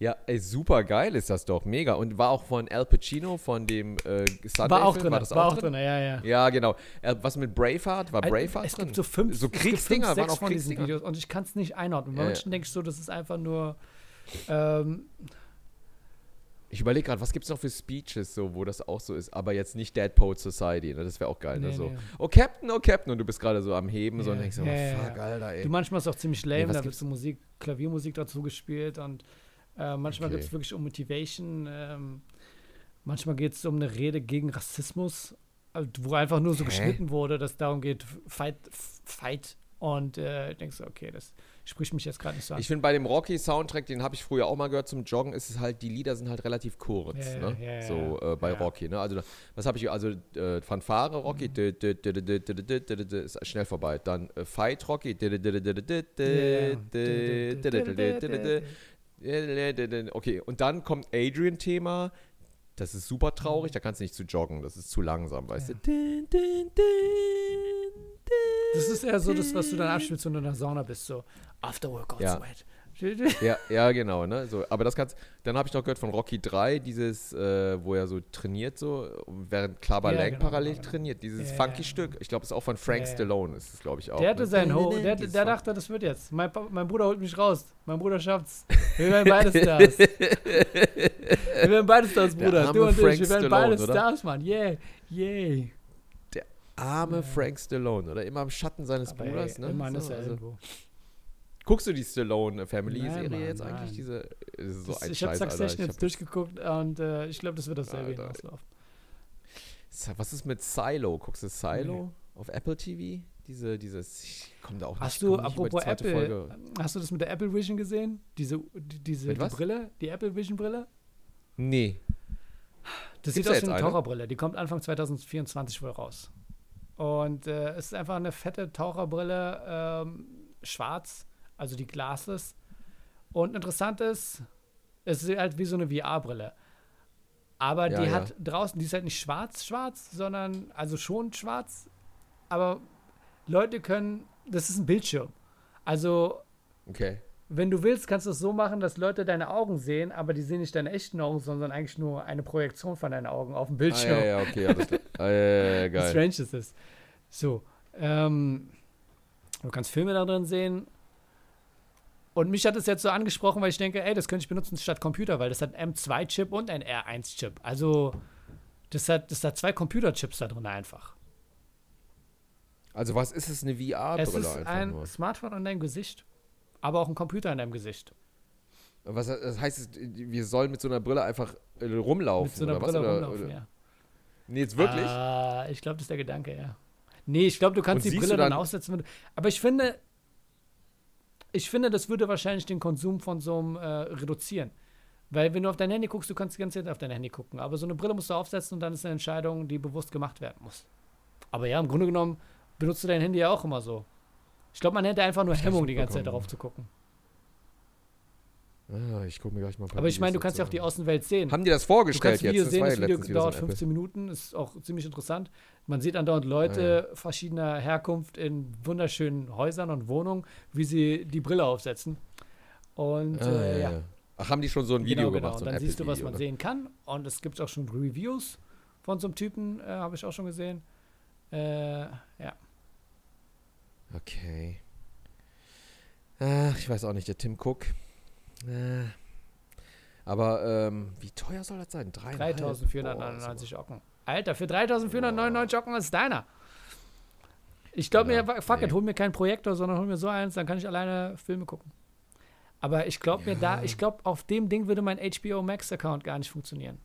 Ja, ey, super geil ist das doch, mega. Und war auch von Al Pacino, von dem äh, Sunday War auch drin, war das war auch auch drin, ja, ja. Ja, genau. Äh, was mit Braveheart? War Braveheart es drin? gibt so fünf, so es gibt Kriegsdinger, fünf, waren sechs auch von diesen Kriegsdinger. Videos und ich kann es nicht einordnen. Bei Ja, manchen denke ich so, das ist einfach nur ähm, Ich überlege gerade, was gibt es noch für Speeches, so, wo das auch so ist, aber jetzt nicht Dead Poet Society, ne? das wäre auch geil. ne? Nee, so, nee. oh Captain, oh Captain, und du bist gerade so am Heben, so, Ja, und denkst ja, oh, ja, fuck, ja. Alter, ey. Du, manchmal ist es auch ziemlich lame, was da wird so Musik, Klaviermusik dazu gespielt und Manchmal okay. geht es wirklich um Motivation. Ähm, manchmal geht es um eine Rede gegen Rassismus, wo einfach nur so Hä? geschnitten wurde, dass es darum geht, fight, fight. Und äh, denkst du, okay, das spricht mich jetzt gerade nicht so an. Ich finde bei dem Rocky-Soundtrack, den habe ich früher auch mal gehört zum Joggen, ist es halt, die Lieder sind halt relativ kurz, ja, ne? Ja, so äh, bei ja. Rocky, ne? Also was habe ich, also äh, Fanfare Rocky, ist schnell vorbei. Dann Fight Rocky, Okay, und dann kommt Adrian-Thema. Das ist super traurig, da kannst du nicht zu joggen, das ist zu langsam, weißt ja. du. Das ist eher so das, was du dann abschmilzt, wenn du in der Sauna bist, so After Workout ja. Sweat, Ja, ja, genau, ne? So, aber das kannst dann habe ich noch gehört von Rocky 3, dieses, äh, wo er so trainiert, so, während Clubber Ja, Lang genau, parallel genau. trainiert, dieses Ja, funky ja. Stück. Ich glaube, es ist auch von Frank. Stallone, ist es, glaube ich, auch. Der hatte ne? sein Ho, der, der Fun- dachte, das wird jetzt. Mein, mein Bruder holt mich raus. Mein Bruder schafft's. Wir werden beide Stars. wir werden beide Stars, Der Bruder. Du und Frank ich. Wir werden Stallone, beide oder? Stars, Mann. Yeah. Yay. Arme Frank Stallone, oder? Immer im Schatten seines Aber Bruders, ey, ne? immerhin ist So, er also, irgendwo. Guckst du die Stallone Family Nein, Serie Mann, jetzt nein. eigentlich? Diese, ist so Das- ein ich habe Scheiß, Alter. Succession jetzt hab, durchgeguckt und äh, ich glaube, das wird dasselbe hinauslaufen. was ist mit Silo? Guckst du Silo auf Apple TV? Diese, dieses, ich komme da auch nicht, Hast du, nicht über die apropos Apple, Folge. hast du das mit der Apple Vision gesehen? Diese, die, diese die? Brille? Die Apple Vision Brille? Nee. Das Gibt's sieht da aus wie eine eine? Taucherbrille. Die kommt Anfang 2024 wohl raus. Und äh, es ist einfach eine fette Taucherbrille, ähm, schwarz, also die Glasses. Und interessant ist, es ist halt wie so eine VR-Brille. Aber Ja, die ja. hat draußen, die ist halt nicht schwarz-schwarz, sondern, also schon schwarz, aber Leute können, das ist ein Bildschirm. Also Okay. wenn du willst, kannst du es so machen, dass Leute deine Augen sehen, aber die sehen nicht deine echten Augen, sondern eigentlich nur eine Projektion von deinen Augen auf dem Ah, Bildschirm. ja, ja, okay, alles klar. Ah, ja, ja, ja, Wie geil. strange ist es. So, ähm, du kannst Filme da drin sehen. Und mich hat es jetzt so angesprochen, weil ich denke, ey, das könnte ich benutzen statt Computer, weil das hat einen M2-Chip und einen R1-Chip. Also, das hat, das hat zwei Computerchips da drin einfach. Also was ist es, eine es VR-Brille ist einfach ein nur? Smartphone an deinem Gesicht, aber auch ein Computer an deinem Gesicht. Was das heißt, es, wir sollen mit so einer Brille einfach äh, rumlaufen Mit so einer oder Brille was? Oder, rumlaufen, oder? ja. Nee, jetzt wirklich? Ah, ich glaube, das ist der Gedanke, ja. Nee, ich glaube, du kannst Und die Brille dann dann- du, aber ich finde, ich finde, das würde wahrscheinlich den Konsum von so einem äh, reduzieren. Weil wenn du auf dein Handy guckst, du kannst die ganze Zeit auf dein Handy gucken. Aber so eine Brille musst du aufsetzen und dann ist eine Entscheidung, die bewusst gemacht werden muss. Aber ja, im Grunde genommen benutzt du dein Handy ja auch immer so. Ich glaube, man hätte einfach nur Hemmung, die ganze Zeit darauf zu gucken. Ah, ich gucke mir gleich mal ein paar Aber ich meine, du kannst ja auch die. Außenwelt sehen. Haben die das Du vorgestellt kannst jetzt? Video Das sehen, ja das Video so dauert ein Apple. 15 Minuten, ist auch ziemlich interessant. Man sieht andauernd Leute verschiedener Herkunft in wunderschönen Häusern und Wohnungen, wie sie die Brille aufsetzen. Und Ah, äh, ja, ja, ja. Ach, haben die schon so ein Video genau, genau. gemacht? So Und ein dann siehst du, was man ne? sehen kann. Und es gibt auch schon Reviews von so einem Typen, äh, habe ich auch schon gesehen. Äh, ja. Okay. Ach, ich weiß auch nicht, der Tim Cook. Äh. Aber ähm, wie teuer soll das sein? 3.500? 3499 Ocken. Alter, für 3499 Ocken ist deiner. Ich glaube Ja, mir, fuck nee. it, hol mir keinen Projektor, sondern hol mir so eins, dann kann ich alleine Filme gucken. Aber ich glaube mir da, Ja. ich glaube, auf dem Ding würde mein HBO Max-Account gar nicht funktionieren.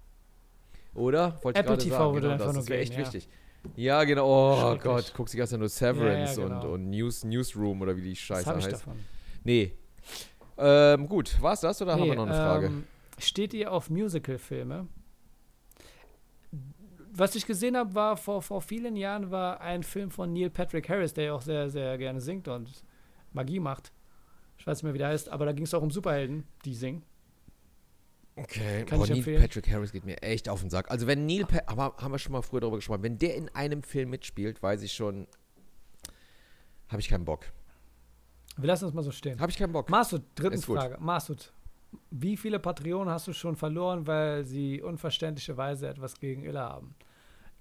Oder? Wollte Apple TV sagen, würde genau, einfach das, nur das wäre echt ja. wichtig. Ja, genau. Oh. Gott, guckst die ganze Zeit nur Severance Ja, ja, und, genau. und News, Newsroom oder wie die Scheiße habe ich heißt. davon? Nee. Ähm, gut, war's das oder haben wir noch eine Frage? Ähm, steht ihr auf Musical-Filme? Was ich gesehen habe, war vor, vor vielen Jahren war ein Film von Neil Patrick Harris, der ja auch sehr, sehr gerne singt und Magie macht. Ich weiß nicht mehr, wie der heißt, aber da ging es auch um Superhelden, die singen. Okay, kann boah, ich Neil empfehlen. Patrick Harris geht mir echt auf den Sack. Also wenn Neil, pa aber haben wir schon mal früher darüber gesprochen, wenn der in einem Film mitspielt, weiß ich schon, habe ich keinen Bock. Wir lassen uns mal so stehen. Habe ich keinen Bock. Masud, dritte. Frage. Masud, Wie viele Patronen hast du schon verloren, weil sie unverständlicherweise etwas gegen Ille haben?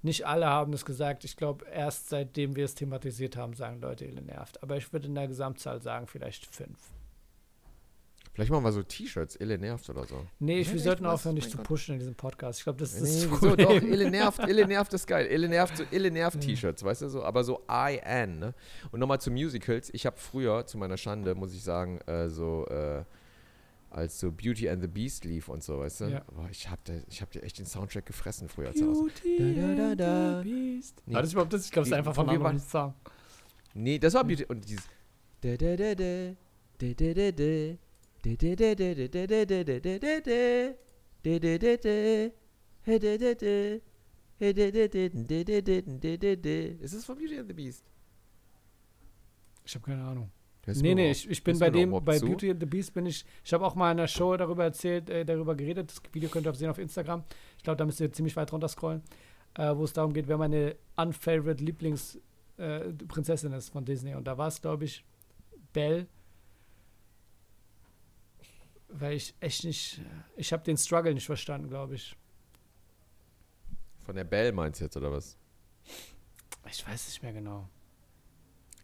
Nicht alle haben es gesagt. Ich glaube, erst seitdem wir es thematisiert haben, sagen Leute, Ille nervt. Aber ich würde in der Gesamtzahl sagen, vielleicht fünf. Vielleicht machen wir so T-Shirts, Ille nervt oder so. Nee, ich, wir sollten aufhören, dich zu pushen in diesem Podcast. Ich glaube, das ist nee, das so. Doch, Ille nervt, Ille nervt ist geil. Ille nervt, so, Ille nervt T-Shirts, weißt du so, aber so I am, Ne? Und nochmal zu Musicals. Ich habe früher, zu meiner Schande, muss ich sagen, äh, so äh, als so Beauty and the Beast lief und so, weißt du? Ja. Boah, ich hab dir hab echt den Soundtrack gefressen früher zu Hause. Beauty da, da, da, da. and the Beast. Nee. War das überhaupt das? Ich glaube, es ist einfach von einem Song. Nee, das war Beauty und dieses. Ist es von Beauty and the Beast? Ich habe keine Ahnung. Nee, nee, ich, ich bin bei dem, bei zu? Beauty and the Beast bin ich, ich habe auch mal in einer Show darüber erzählt, äh, darüber geredet, das Video könnt ihr auch sehen auf Instagram, ich glaube, da müsst ihr ziemlich weit runter scrollen, äh, wo es darum geht, wer meine unfavorite Lieblingsprinzessin äh, ist von Disney und da war es, glaube ich, Belle weil ich echt nicht, ich habe den Struggle nicht verstanden, glaube ich. Von der Belle meinst du jetzt, oder was? Ich weiß nicht mehr genau.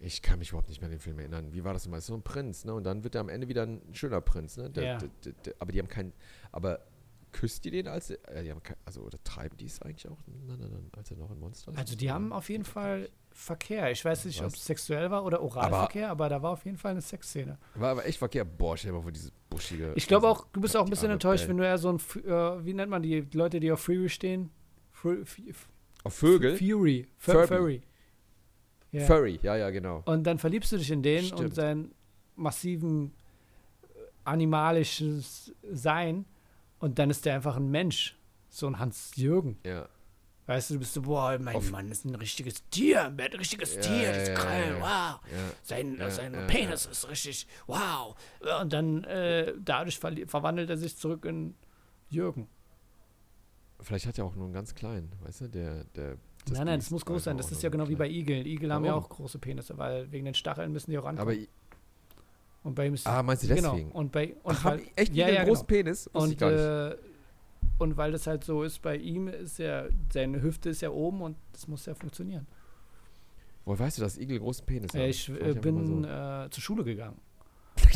Ich kann mich überhaupt nicht mehr an den Film erinnern. Wie war das immer? Ist so ein Prinz, ne? Und dann wird er am Ende wieder ein schöner Prinz, ne? Der, Ja. der, der, aber die haben keinen. Aber küsst die den als. Äh, die haben also, oder treiben die es eigentlich auch? Als er noch ein Monster ist? Also die haben auf jeden Fall Verkehr. Ich weiß nicht, ob es sexuell war oder Oralverkehr, aber, da war auf jeden Fall eine Sexszene. War aber echt verkehrt. Boah, stell dir mal vor, dieses buschige. Ich glaube also, auch, du bist auch ein bisschen enttäuscht, Belle. wenn du eher so ein, äh, wie nennt man die Leute, die auf Freeway stehen? Fru- F- F- Auf Vögel? Fury. Fur. Furry. Ja. Furry, ja, ja, genau. Und dann verliebst du dich in den und Stimmt. sein massiven äh, animalisches Sein und dann ist der einfach ein Mensch. So ein Hans-Jürgen. Ja. Weißt du, du bist so, boah, mein Auf- Mann ist ein richtiges Tier, ein richtiges Ja, Tier, das ist geil, wow. Sein, sein Penis ist richtig, wow. Und dann äh, dadurch verli- verwandelt er sich zurück in Jürgen. Vielleicht hat er auch nur einen ganz kleinen, weißt du? Der, der, das nein, nein, das muss groß sein. Das ist ja genau wie bei. Igeln. Igel haben ja auch große Penisse, weil wegen den Stacheln müssen die auch rankommen. Aber, und bei ihm ist ah, meinst du genau. deswegen? Und bei und Ach, weil, echt ja, einen ja, großen genau. Penis? Wusste ich und gar nicht. äh, und weil das halt so ist, bei ihm ist ja seine Hüfte ist ja oben und das muss ja funktionieren. Woher weißt du, dass Igel großen Penis haben? Äh, ich äh, bin so. äh, zur Schule gegangen.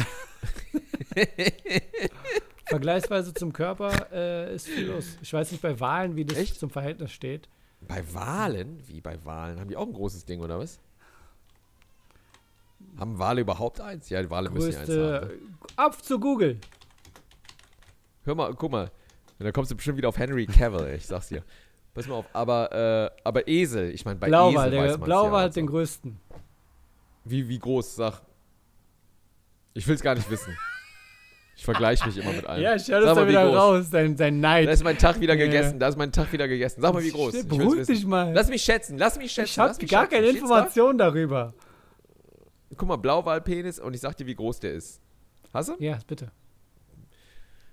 Vergleichsweise zum Körper äh, ist viel los. Ich weiß nicht bei Wahlen, wie das Echt? zum Verhältnis steht. Bei Walen? Wie bei Walen? Haben die auch ein großes Ding, oder was? Haben Wale überhaupt eins? Ja, die Wale müssen ja eins haben. Ne? Ab zu Google. Hör mal, guck mal. Und dann kommst du bestimmt wieder auf Henry Cavill, ich sag's dir. Pass mal auf, aber, äh, aber Esel, ich meine, bei Blauwal, Esel weiß man's Blauwal ja hat und den größten. Wie, wie groß, sag. Ich will's gar nicht wissen. Ich vergleiche mich immer mit allen. Ja, Sag das mal, da wie wieder groß. raus, dein, dein Neid. Da ist mein Tag wieder gegessen, da ist mein Tag wieder gegessen. Sag mal, wie groß. Beruhig dich mal. Lass mich schätzen, lass mich schätzen. ich habe mich gar schätzen. keine Steht's da? Information darüber. Guck mal, Blauwalpenis und ich sag dir, wie groß der ist. Hast du? Ja, bitte.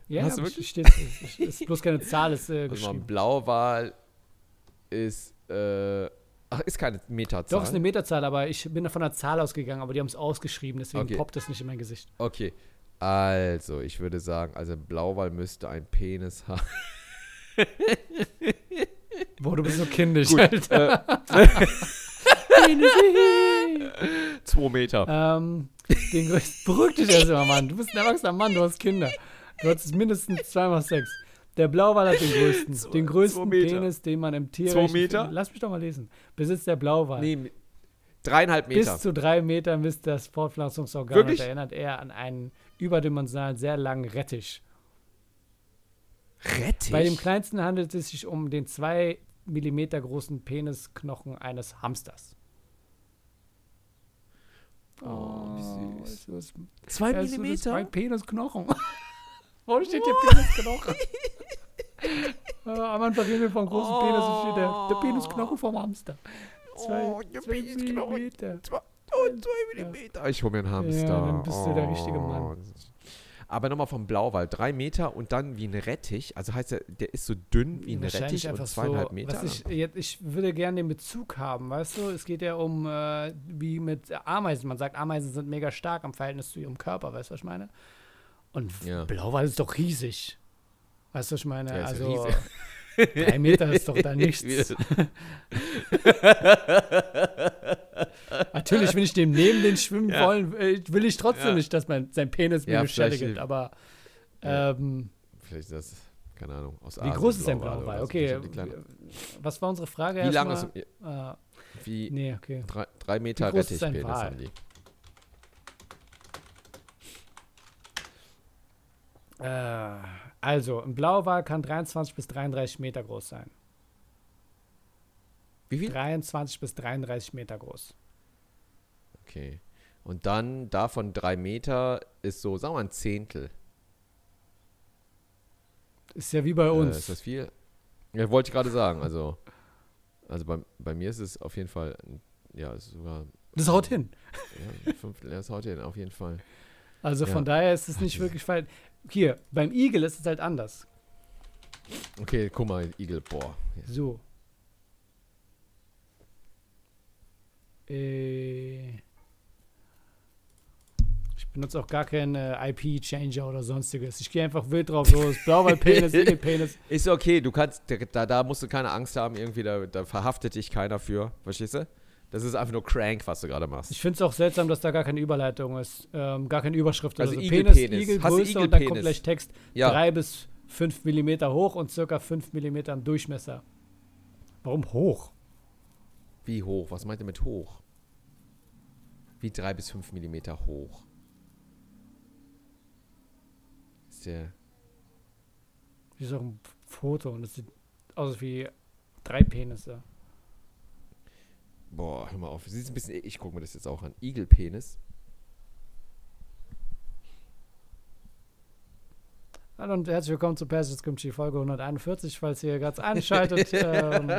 Ja, Hast du ich- wirklich? Steht, ist bloß keine Zahl, ist äh, Also mal, geschrieben. Blauwal ist, äh, ach, ist keine Meterzahl. Doch, ist eine Meterzahl, aber ich bin von einer Zahl ausgegangen, aber die haben es ausgeschrieben, deswegen Okay. poppt es nicht in mein Gesicht. Okay, also, ich würde sagen, also Blauwal müsste ein Penis haben. Boah, du bist so kindisch, Gut, Alter. äh. zwei Meter. ähm, den größten. Beruhig dich erst mal, Mann. Du bist ein erwachsener Mann, du hast Kinder. Du hattest mindestens zweimal Sex. Der Blauwal hat den größten. Zwei- den größten Meter. Penis, den man im Tier. Zwei Meter? Lass mich doch mal lesen. Besitzt der Blauwal. Nee, dreieinhalb Meter. Bis zu drei Metern misst das Fortpflanzungsorgan Wirklich? und erinnert eher an einen überdimensionalen, sehr langen Rettich. Rettich? Bei dem kleinsten handelt es sich um den zwei Millimeter großen Penisknochen eines Hamsters. Oh, wie süß. es ist- Zwei ist Millimeter? Mein Penisknochen. Warum steht hier Penisknochen? Am Anfang reden wir vom großen Penis und steht der, der Penisknochen vom Hamster. Zwei, Oh, der zwei Penisknochen. Millimeter. Oh, zwei Millimeter. Ich hole mir einen Hamster. Ja, dann bist du der richtige Oh. Mann. Aber nochmal vom Blauwal. Drei Meter und dann wie ein Rettich. Also heißt der, der ist so dünn wie ein Rettich und zweieinhalb so, Meter. Ich, jetzt, ich würde gerne den Bezug haben, weißt du? Es geht ja um, äh, wie mit Ameisen. Man sagt, Ameisen sind mega stark im Verhältnis zu ihrem Körper, weißt du, was ich meine? Und Ja. Blauwal ist doch riesig. Weißt du, was ich meine? Ja also, riesig. drei Meter ist doch da nichts. Natürlich, wenn ich dem neben den schwimmen Ja. wollen, äh, will ich trotzdem Ja. nicht, dass mein, sein Penis mir Ja, eine gibt. Aber ähm, Vielleicht ist das, keine Ahnung, aus wie Asien, groß ist ein Blauwal. Okay, kleine- was war unsere Frage Wie lang ist? Äh, wie nee, okay. drei, drei Meter Rettichpenis haben die. Äh, also, ein Blauwal kann 23 bis 33 Meter groß sein. Wie viel? 23 bis 33 Meter groß. Okay. Und dann davon drei Meter ist so, sagen wir mal ein Zehntel. Ist ja wie bei Äh, uns. ist das viel? Ja, wollte ich gerade sagen. Also, also bei, bei mir ist es auf jeden Fall, ja, ist sogar das haut hin. ja, Fünftel, das haut hin, auf jeden Fall. Also Ja. von daher ist es nicht wirklich falsch. Hier, beim Igel ist es halt anders. Okay, guck mal, Igel, boah. Ja. So. Äh, ich benutze auch gar keinen äh, IP-Changer oder sonstiges. Ich gehe einfach wild drauf los. Blauwal-Penis, Igel-Penis. Ist okay, du kannst, da, da musst du keine Angst haben, irgendwie, da, da verhaftet dich keiner für, verstehst du? Das ist einfach nur crank, was du gerade machst. Ich finde es auch seltsam, dass da gar keine Überleitung ist. Ähm, gar keine Überschrift Also so. Igelpenis. Penis, du Igelgröße und dann kommt gleich Text. Ja, 3 bis 5 Millimeter hoch und circa 5 Millimeter im Durchmesser. Warum hoch? wie hoch? Was meint ihr mit hoch? Wie drei bis fünf Millimeter hoch? Ist der, ist auch ein Foto und es sieht aus wie drei Penisse. Boah, hör mal auf. Sieht ein bisschen, ich gucke mir das jetzt auch an. Igelpenis. Hallo und herzlich willkommen zu Persons Kimchi Folge 141, falls ihr gerade einschaltet. ähm,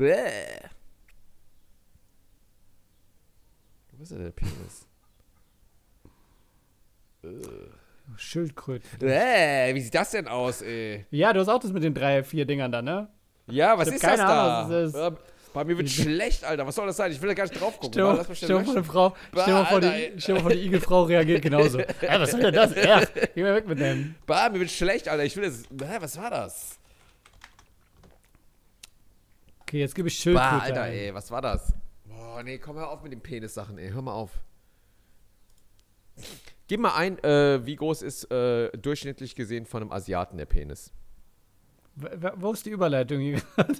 Äh. Wo ist denn der Penis? Schildkröten. Bäh, wie sieht das denn aus, ey? Ja, du hast auch das mit den drei, vier Dingern da, ne? Ja, was ist das keine da? Ahnung, was das ist. Ja, Bei mir wird schlecht, Alter. Was soll das sein? Ich will da gar nicht drauf gucken. Stell mal, vor, eine. Frau, stell mal vor, die, ey. stell mal vor, die Igelfrau reagiert genauso. Ey, was soll denn das? Ja, geh mal weg mit dem. Bah, mir wird schlecht, Alter. Ich will das. Hä, was war das? Okay, jetzt gebe ich Schildkröte Bah, Alter, ein. ey, was war das? Boah, nee, komm, hör auf mit den Penis-Sachen, ey. Hör mal auf. Gib mal ein, äh, wie groß ist äh, durchschnittlich gesehen von einem Asiaten der Penis? Wo ist die Überleitung hier gerade?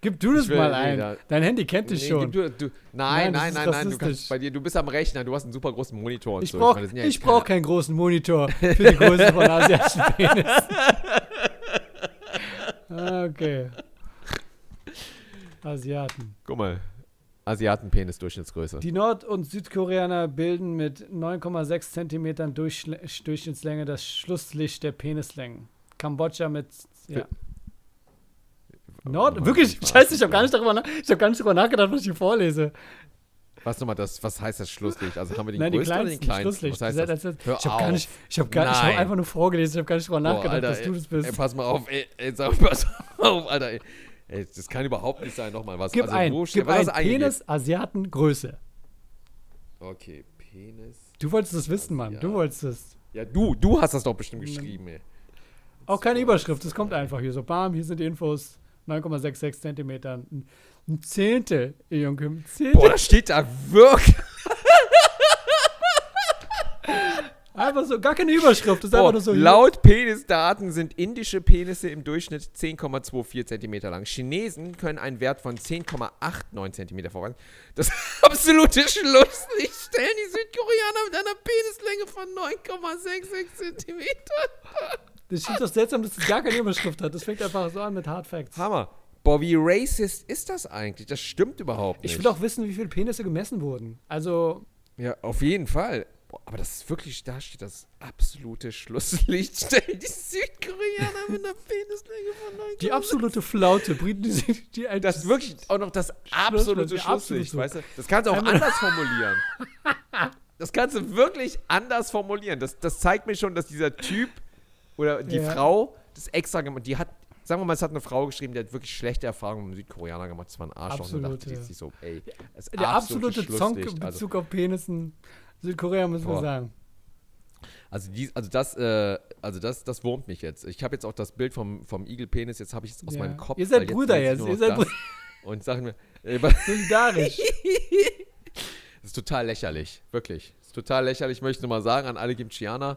Gib du das mal ein. da- Dein Handy kennt dich Nee, schon. Du, du, Nein, nein, nein, nein, du kannst bei dir, du bist am Rechner, du hast einen super großen Monitor und Ich so. brauche ja ich brauch keine- keinen großen Monitor für die Größe von asiatischen Penis. Ah, okay. Asiaten. Guck mal. Asiatenpenis Durchschnittsgröße. Die Nord- und Südkoreaner bilden mit 9,6 Zentimetern Durchschl Durchschnittslänge das Schlusslicht der Penislängen. Kambodscha mit. Ja. Nord, wirklich? Scheiße, ich habe gar, nicht darüber na- ich hab gar nicht darüber nachgedacht, was ich hier vorlese. Was nochmal das, was heißt das Schlusslicht? Also haben wir den Nein, größten oder den kleinsten? Schlusslicht. Was heißt Das- das? das- Hör ich habe gar nicht, ich habe gar, ich habe Nein. einfach nur vorgelesen, ich habe gar nicht darüber Boah, nachgedacht, Alter, dass du das bist. Ey, pass mal auf, ey, ey sag, pass auf, Alter, ey. ey. Das kann überhaupt nicht sein, nochmal was. gib also, ein, wo gib was ein? Penis, Asiaten, Größe. Okay, Penis. Du wolltest das wissen, Mann. Du wolltest es. Ja, du, du hast das doch bestimmt geschrieben, ey. Auch keine Überschrift, das kommt einfach hier so. Bam, hier sind die Infos. 9,66 Zentimeter. Ein, ein Zehntel, Junge. Ein Zehntel. Boah, das steht da wirklich. Einfach so, gar keine Überschrift. Das ist einfach nur so. laut Penisdaten sind indische Penisse im Durchschnitt 10,24 Zentimeter lang. Chinesen können einen Wert von 10,89 Zentimeter vorweisen. Das absolute Schlusslicht stellen die Südkoreaner mit einer Penislänge von 9,66 Zentimeter. Das ist doch seltsam, dass es gar keine Überschrift hat. Das fängt einfach so an mit Hard Facts. Hammer. Boah, wie racist ist das eigentlich? Das stimmt überhaupt nicht. Ich will auch wissen, wie viele Penisse gemessen wurden. Also, Ja, auf jeden Fall. Boah, aber das ist wirklich, da steht das absolute Schlusslicht. Stellen die Südkoreaner mit einer Penislänge von 9,66 die absolute Flaute. Die, die, die, Das ist wirklich auch noch das absolute Schlusslicht, absolute. weißt du? Das kannst du auch anders formulieren. Das kannst du wirklich anders formulieren. Das, das zeigt mir schon, dass dieser Typ oder die Ja. Frau das extra gemacht Die hat sagen wir mal, es hat eine Frau geschrieben, die hat wirklich schlechte Erfahrungen mit Südkoreaner gemacht. Das war ein Arschloch. und da dachte die sich so, ey, das Der absolute Zonk in Schlusslicht. Also, Bezug auf Penis in Südkorea, müssen wir Boah. sagen. also, die, also das, äh, also das, das wurmt mich jetzt. Ich habe jetzt auch das Bild vom, vom Igelpenis, jetzt habe ich es aus Ja. meinem Kopf. Ihr seid Brüder jetzt, ihr seid. Brüder. Und sagen mir, äh, Solidarisch. Das ist total lächerlich, wirklich. Das ist total lächerlich, möchte ich nur mal sagen an alle Kimchianer.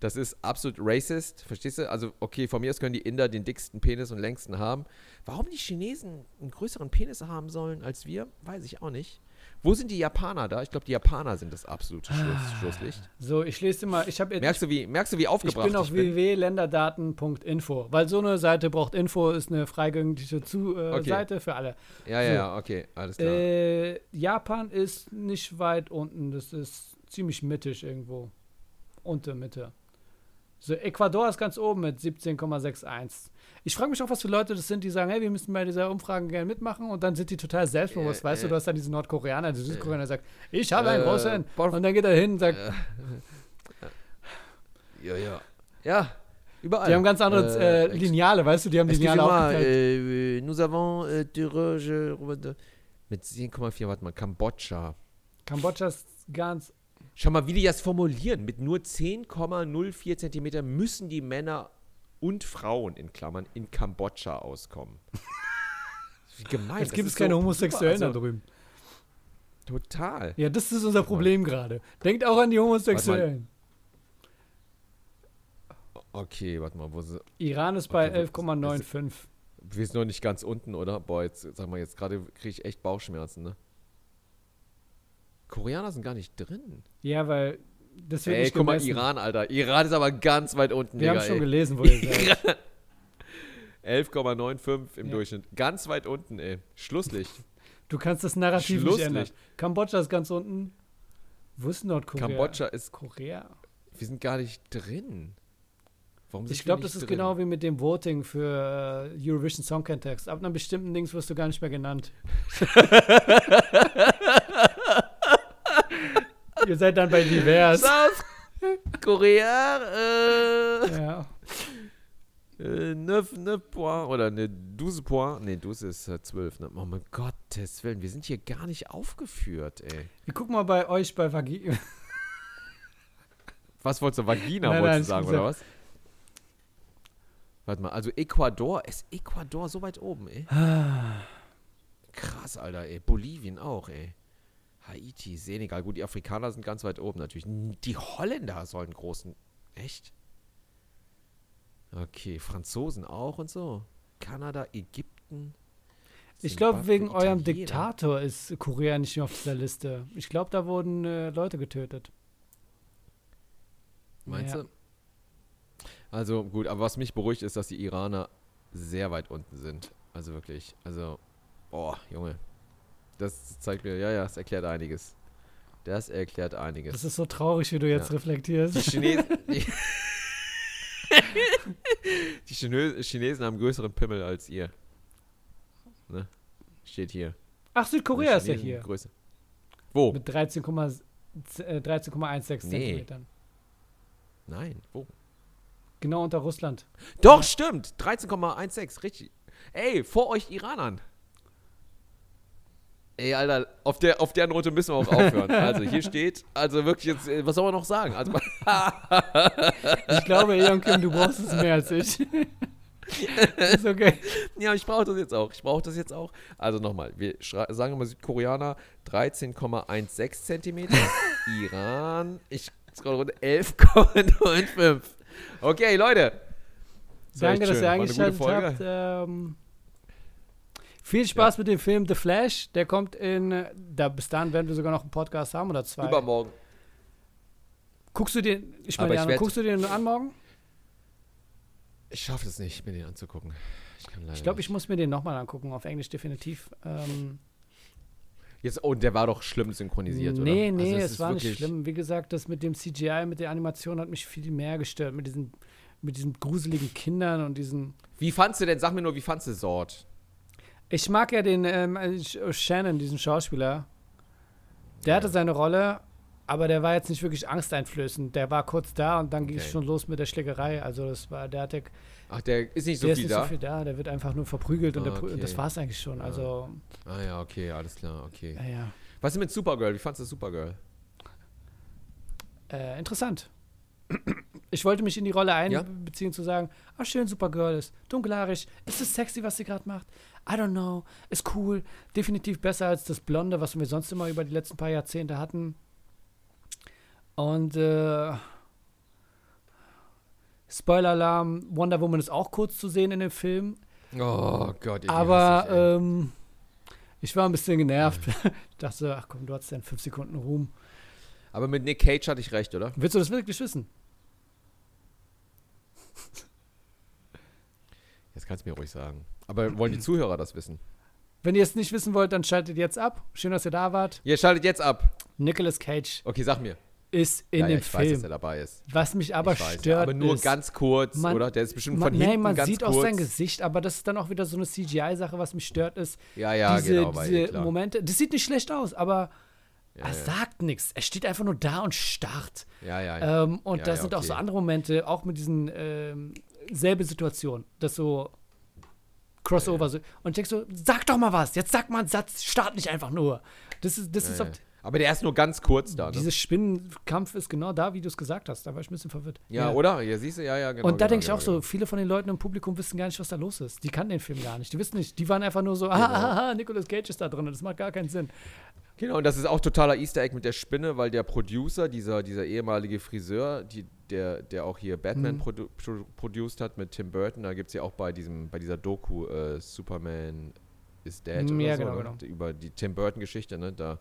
Das ist absolut racist, verstehst du? Also, okay, von mir aus können die Inder den dicksten Penis und längsten haben. Warum die Chinesen einen größeren Penis haben sollen als wir, weiß ich auch nicht. Wo sind die Japaner da? Ich glaube, die Japaner sind das absolute Schluss, Schlusslicht. so, ich lese dir mal, ich habe jetzt Merkst du, wie, merkst du, wie Ich aufgebracht bin auf www.länderdaten.info, weil so eine Seite braucht Info, ist eine freigängige zu, äh, Okay. Seite für alle. Ja, ja, So. ja, okay, alles klar. Äh, Japan ist nicht weit unten, das ist ziemlich mittig irgendwo. Unter Mitte. So, Ecuador ist ganz oben mit 17,61. Ich frage mich auch, was für Leute das sind, die sagen, hey, wir müssen bei dieser Umfrage gerne mitmachen und dann sind die total selbstbewusst. Äh, weißt du, äh. du hast dann diesen Nordkoreaner, der Südkoreaner, der sagt, ich habe einen Äh, großen. Porf- Und dann geht er hin und sagt, ja, ja. Ja, überall. die haben ganz andere äh, ex- Lineale, weißt du, die haben Lineale aufgeteilt. äh, nous avons euh, mit 10,4, warte mal, Kambodscha. Kambodscha ist ganz Schau mal, wie die das formulieren. Mit nur 10,04 Zentimeter müssen die Männer und Frauen in Klammern in Kambodscha auskommen. Wie gemein. Jetzt gibt es keine so- Homosexuellen also, da drüben. Total. Ja, das ist unser Problem gerade. Denkt auch an die Homosexuellen. Okay, warte mal, wo sie, Iran ist bei Okay, wo- 11,95. wir sind noch nicht ganz unten, oder? Boah, jetzt sag mal, jetzt gerade kriege ich echt Bauchschmerzen, ne? Koreaner sind gar nicht drin. Ja, weil das wird Ey, nicht guck mal. Iran, Alter. Iran ist aber ganz weit unten, Wir haben schon ey. gelesen, wo ihr seid. 11,95 im Ja. Durchschnitt. Ganz weit unten, ey. Schlusslicht. Du kannst das Narrativ nicht ändern. Kambodscha ist ganz unten. Wo ist Nordkorea? Kambodscha ist. Korea. Wir sind gar nicht drin. Warum sind Ich glaube, das nicht ist drin? genau wie mit dem Voting für äh, Eurovision Song Contest. Ab einem bestimmten Dings wirst du gar nicht mehr genannt. Ihr seid dann bei divers. South Korea, äh, ja. äh 9, 9 Point oder ne 12 Point. Ne, 12 ist äh, 12. Ne? Oh mein Gottes Willen, wir sind hier gar nicht aufgeführt, ey. Wir gucken mal bei euch bei Vagi. Was wolltest du? Vagina Nein, wolltest nein, du sagen, oder was? Warte mal, also Ecuador, ist Ecuador so weit oben, ey? Krass, Alter, ey. Bolivien auch, ey. Haiti, Senegal. Gut, die Afrikaner sind ganz weit oben natürlich. Die Holländer sollen großen. Echt? Okay, Franzosen auch und so. Kanada, Ägypten. Ich glaube, Zimbabwe, wegen eurem Italiener. Diktator ist Korea nicht mehr auf dieser Liste. Ich glaube, da wurden äh, Leute getötet. Meinst Ja. du? Also gut, aber was mich beruhigt ist, dass die Iraner sehr weit unten sind. Also wirklich. Also, boah, Junge. Das zeigt mir, ja, ja, das erklärt einiges. Das erklärt einiges. Das ist so traurig, wie du jetzt Ja. reflektierst. Die Chinesen. Die, die Chinö Chinesen haben größeren Pimmel als ihr. Ne? Steht hier. Ach, Südkorea ist ja hier. Größe. Wo? Mit 13,16 äh, 13,16 Nee. Zentimetern. Nein, wo? Genau unter Russland. Doch, stimmt. 13,16, richtig. Ey, vor euch Iranern. Ey, Alter, auf der, auf der Note müssen wir auch aufhören. Also hier steht, also wirklich jetzt, äh, was soll man noch sagen? Also, Ich glaube, Eon Kim, du brauchst es mehr als ich. ist okay. ja, ich brauche das jetzt auch. Ich brauche das jetzt auch. Also nochmal, wir sagen immer Südkoreaner 13,16 Zentimeter. Iran, ich scroll runter, 11,95. Okay, Leute. Das Danke, dass ihr eingeschaltet habt. Ähm, viel Spaß mit dem Film The Flash. Der kommt in, äh, da bis dahin werden wir sogar noch einen Podcast haben oder zwei. Übermorgen. Guckst du den, ich meine, ich Jana, werd- guckst du den an morgen? Ich schaffe es nicht, mir den anzugucken. Ich Ich glaube, ich muss mir den nochmal angucken, auf Englisch definitiv. Ähm, Jetzt, oh, der war doch schlimm synchronisiert, oder? nee, nee, Also es ist war nicht schlimm. Wie gesagt, das mit dem CGI, mit der Animation hat mich viel mehr gestört. Mit diesen, mit diesen gruseligen Kindern und diesen. Wie fandst du denn, sag mir nur, wie fandst du Sword? Ich mag ja den ähm, äh, Sh- Shannon, diesen Schauspieler. Der hatte seine Rolle. aber der war jetzt nicht wirklich angsteinflößend. Der war kurz da und dann ging es Okay. schon los mit der Schlägerei. Also das war, der hatte, Ach, der ist nicht so der ist viel nicht da? so viel da, der wird einfach nur verprügelt und, der, Okay. und das war es eigentlich schon. Ja. Also, Ah ja, okay, alles klar, okay. naja, Was ist mit Supergirl? Wie fandest du Supergirl? äh, interessant. Ich wollte mich in die Rolle Ja? einbeziehen, zu sagen, ah schön, Supergirl ist dunkelhaarig, ist es sexy, was sie gerade macht? I don't know, ist cool, definitiv besser als das Blonde, was wir sonst immer über die letzten paar Jahrzehnte hatten. Und äh, Spoiler-Alarm, Wonder Woman ist auch kurz zu sehen in dem Film, Oh Gott, ich aber ähm, ich war ein bisschen genervt. Ich dachte, ach komm, du hattest ja in fünf Sekunden Ruhm. Aber mit Nick Cage hatte ich recht, oder? Willst du das wirklich wissen? Jetzt kannst du mir ruhig sagen. Aber wollen die Zuhörer das wissen? Wenn ihr es nicht wissen wollt, dann schaltet jetzt ab. Schön, dass ihr da wart. Ihr schaltet jetzt ab. Nicolas Cage Okay, sag mir. ist in ja, dem ja, ich weiß, dass Film. er dabei ist. Was mich aber ich weiß, stört, ja, aber nur ist, ganz kurz, man- oder? Der ist bestimmt man, von hinten man ganz sieht kurz. auch sein Gesicht, aber das ist dann auch wieder so eine CGI-Sache, was mich stört, ist Ja, ja, diese, genau. Diese klar. Momente. Das sieht nicht schlecht aus, aber ja, er ja. sagt nichts. Er steht einfach nur da und starrt. ja, ja, ja. Ähm, und da sind auch so okay. andere Momente, auch mit diesen ähm, selbe Situation, das so Crossover. So. Und ich denke so, sag doch mal was, jetzt sag mal einen Satz, start nicht einfach nur. Das ist, das ist ja, ja. Aber der ist nur ganz kurz da, ne? Dieses Spinnenkampf ist genau da, wie du es gesagt hast. Da war ich ein bisschen verwirrt. ja, oder? Ja, siehst du, ja, ja, genau. und da genau, denke ich genau, auch so, genau. viele von den Leuten im Publikum wissen gar nicht, was da los ist. Die kannten den Film gar nicht. Die wissen nicht. Die waren einfach nur so, ah, ah, ah, Nicolas Cage ist da drin. Das macht gar keinen Sinn. Genau, und das ist auch totaler Easter Egg mit der Spinne, weil der Producer, dieser, dieser ehemalige Friseur, die, der, der auch hier Batman Mhm. produ produ produced hat mit Tim Burton, da gibt es ja auch bei diesem, bei dieser Doku äh, Superman is Dead oder ja, so, genau, ne? genau. Über die Tim Burton-Geschichte, ne? Da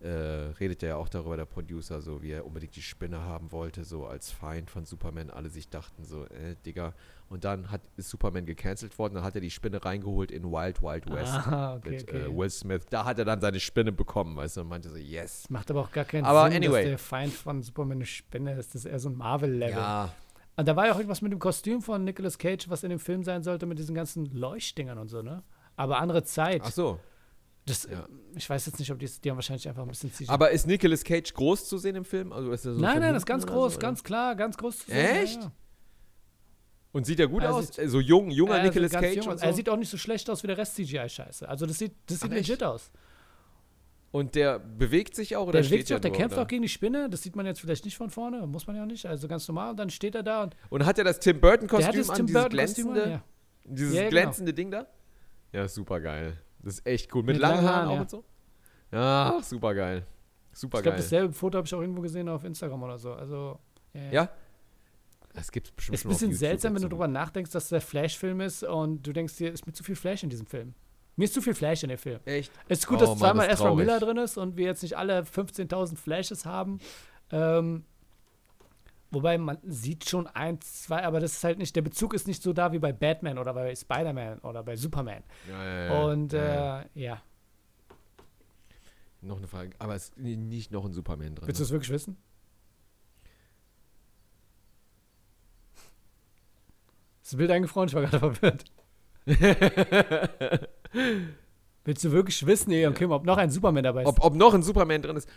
äh, redet er ja auch darüber, der Producer, so wie er unbedingt die Spinne haben wollte, so als Feind von Superman. Alle sich dachten so, äh, Digga. Und dann hat, ist Superman gecancelt worden, dann hat er die Spinne reingeholt in Wild Wild West Ah, okay, mit okay. Äh, Will Smith. Da hat er dann seine Spinne bekommen, weißt du, und meinte so, yes. Macht aber auch gar keinen Aber Sinn, anyway. dass der Feind von Superman eine Spinne ist. Das ist eher so ein Marvel-Level. Ja, Und da war ja auch irgendwas mit dem Kostüm von Nicolas Cage, was in dem Film sein sollte, mit diesen ganzen Leuchtdingern und so, ne? Aber andere Zeit. ach so. Das, ja. Ich weiß jetzt nicht, ob die, die haben wahrscheinlich einfach ein bisschen CGI. Aber ist Nicolas Cage groß zu sehen im Film? Also ist er so nein, nein, das ist ganz groß, so, ganz klar, ganz groß zu sehen. Echt? Ja, ja. Und sieht er gut Er aus? sieht- Äh, so jung, junger Also Nicolas Cage jung so? Er sieht auch nicht so schlecht aus wie der Rest CGI-Scheiße. Also das sieht, das sieht Ach, echt? legit aus. und der bewegt sich auch oder Der steht bewegt sich der auch, der nur, kämpft oder? auch gegen die Spinne. Das sieht man jetzt vielleicht nicht von vorne, muss man ja auch nicht. Also ganz normal. Und dann steht er da und Und hat er das Tim Burton der hat Kostüm das an, Tim dieses Burton-Kostüm glänzende, an. Ja. dieses Ja, ja, genau. glänzende Ding da? Ja, super geil. Das ist echt cool. Mit, Mit langen Haaren Haaren, auch ja. und so? Ja, super geil. Super Ich glaube, geil. dasselbe Foto habe ich auch irgendwo gesehen auf Instagram oder so. Also, ja. ja. Das gibt's bestimmt Ist ein bisschen seltsam, wenn du drüber nachdenkst, dass der Flash-Film ist und du denkst dir, ist mir zu viel Flash in diesem Film. Mir ist zu viel Flash in dem Film. Echt? Es ist gut, Oh dass Mann, zweimal Ezra. Miller drin ist und wir jetzt nicht alle 15.000 Flashes haben. Ähm, wobei man sieht schon ein, zwei, aber das ist halt nicht, der Bezug ist nicht so da wie bei Batman oder bei Spider-Man oder bei Superman. Ja, ja, ja. und ja, äh, ja. Noch eine Frage. Aber es ist nicht noch ein Superman drin. Willst du ne? es wirklich wissen? Ist wild eingefroren, ich war gerade verwirrt. Willst du wirklich wissen, Eon Kim, ob noch ein Superman dabei ist? ob, ob noch ein Superman drin ist.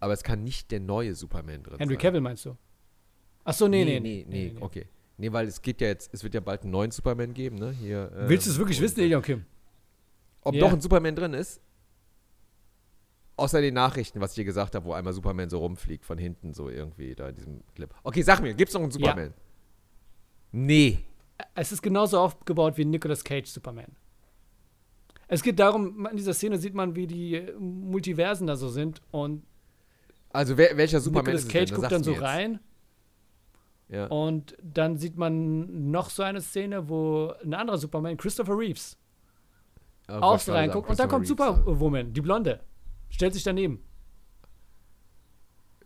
Aber es kann nicht der neue Superman drin Henry sein. Cavill meinst du? Ach so, nee, nee, nee, nee, okay. Nee, weil es gibt ja jetzt, es wird ja bald einen neuen Superman geben, ne? Hier, ähm, Willst du es wirklich wissen, Eon Kim? Ob Ja. noch ein Superman drin ist? Außer den Nachrichten, was ich dir gesagt habe, wo einmal Superman so rumfliegt von hinten, so irgendwie da in diesem Clip. Okay, sag mir, gibt's noch einen Superman? Nee. Es ist genauso aufgebaut wie Nicolas Cage Superman. Es geht darum, in dieser Szene sieht man, wie die äh, Multiversen da so sind und Also wer, welcher Superman Nicolas ist Cage denn? guckt sagst dann so jetzt. rein Ja. und dann sieht man noch so eine Szene, wo ein anderer Superman, Christopher Reeves, wollte auch so reinguckt und dann kommt Christopher Reeves, ja. Superwoman, die Blonde, stellt sich daneben.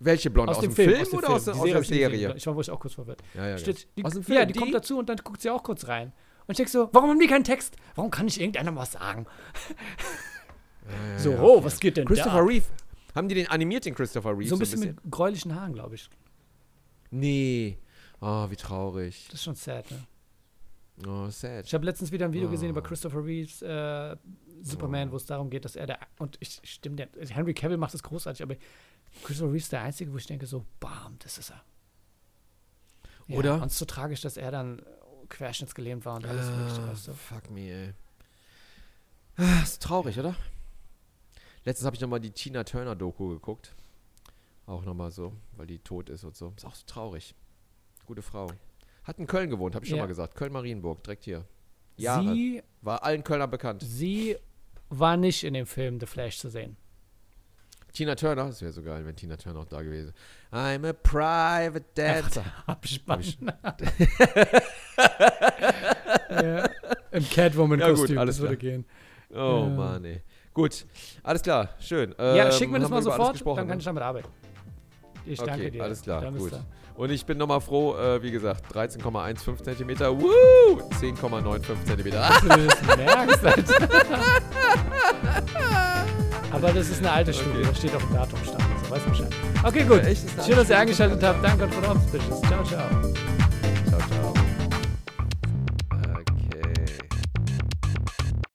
Welche Blonde? Aus, dem, Film, aus dem oder Film. aus, der- Die aus der gesehen. Serie? Ich war wohl auch kurz verwirrt. Ja, ja, Steht, die, Aus dem ja, Film, die, die? kommt dazu und dann guckt sie auch kurz rein. Und ich denk so, warum haben die keinen Text? Warum kann nicht irgendeiner was sagen? Ja, ja, so, ja, oh, okay. was geht denn Christopher da? Reeve. Haben die den animiert, den Christopher Reeve? So ein bisschen mit gräulichen Haaren, glaube ich. Nee. Oh, wie traurig. Das ist schon sad, ne? Oh, sad. Ich habe letztens wieder ein Video gesehen Oh. über Christopher Reeves, äh, Superman, wo es darum geht, dass er der. Und ich stimme dir. also Henry Cavill macht das großartig, aber Christopher Reeve ist der Einzige, wo ich denke, so, bam, das ist er. Ja, Oder? Und es ist so tragisch, dass er dann querschnittsgelähmt war und alles mögliche, Ah, weißt du. Fuck me, ey. Ah, Ist traurig, oder? Letztens habe ich nochmal die Tina Turner Doku geguckt. Auch nochmal so, weil die tot ist und so. Ist auch so traurig. Gute Frau. Hat in Köln gewohnt, habe ich schon Ja. mal gesagt. Köln-Marienburg, direkt hier. Jahre. Sie, War allen Kölnern bekannt. sie war nicht in dem Film The Flash zu sehen. Tina Turner, das wäre so geil, wenn Tina Turner auch da gewesen wäre. I'm a private dancer. Abspann. ich- ja, Im Catwoman-Kostüm, Ja, das würde gehen. Oh Ja. Mann, ey. Gut, alles klar, schön. ja, Ähm, schick mir das haben mal sofort, dann kann ne? ich damit arbeiten. Ich danke Okay, dir. alles klar, gut. dann. Und ich bin nochmal froh, äh, wie gesagt, 13,15 cm. Woo! 10,95 cm. Ah, merkst, Alter. Aber das ist eine alte Studie, Okay. da steht auf dem Datumstand. Also, weißt du Bescheid. Okay, gut. eine Schön, dass ihr eingeschaltet habt. Danke und von uns, Bitches. Ciao, ciao.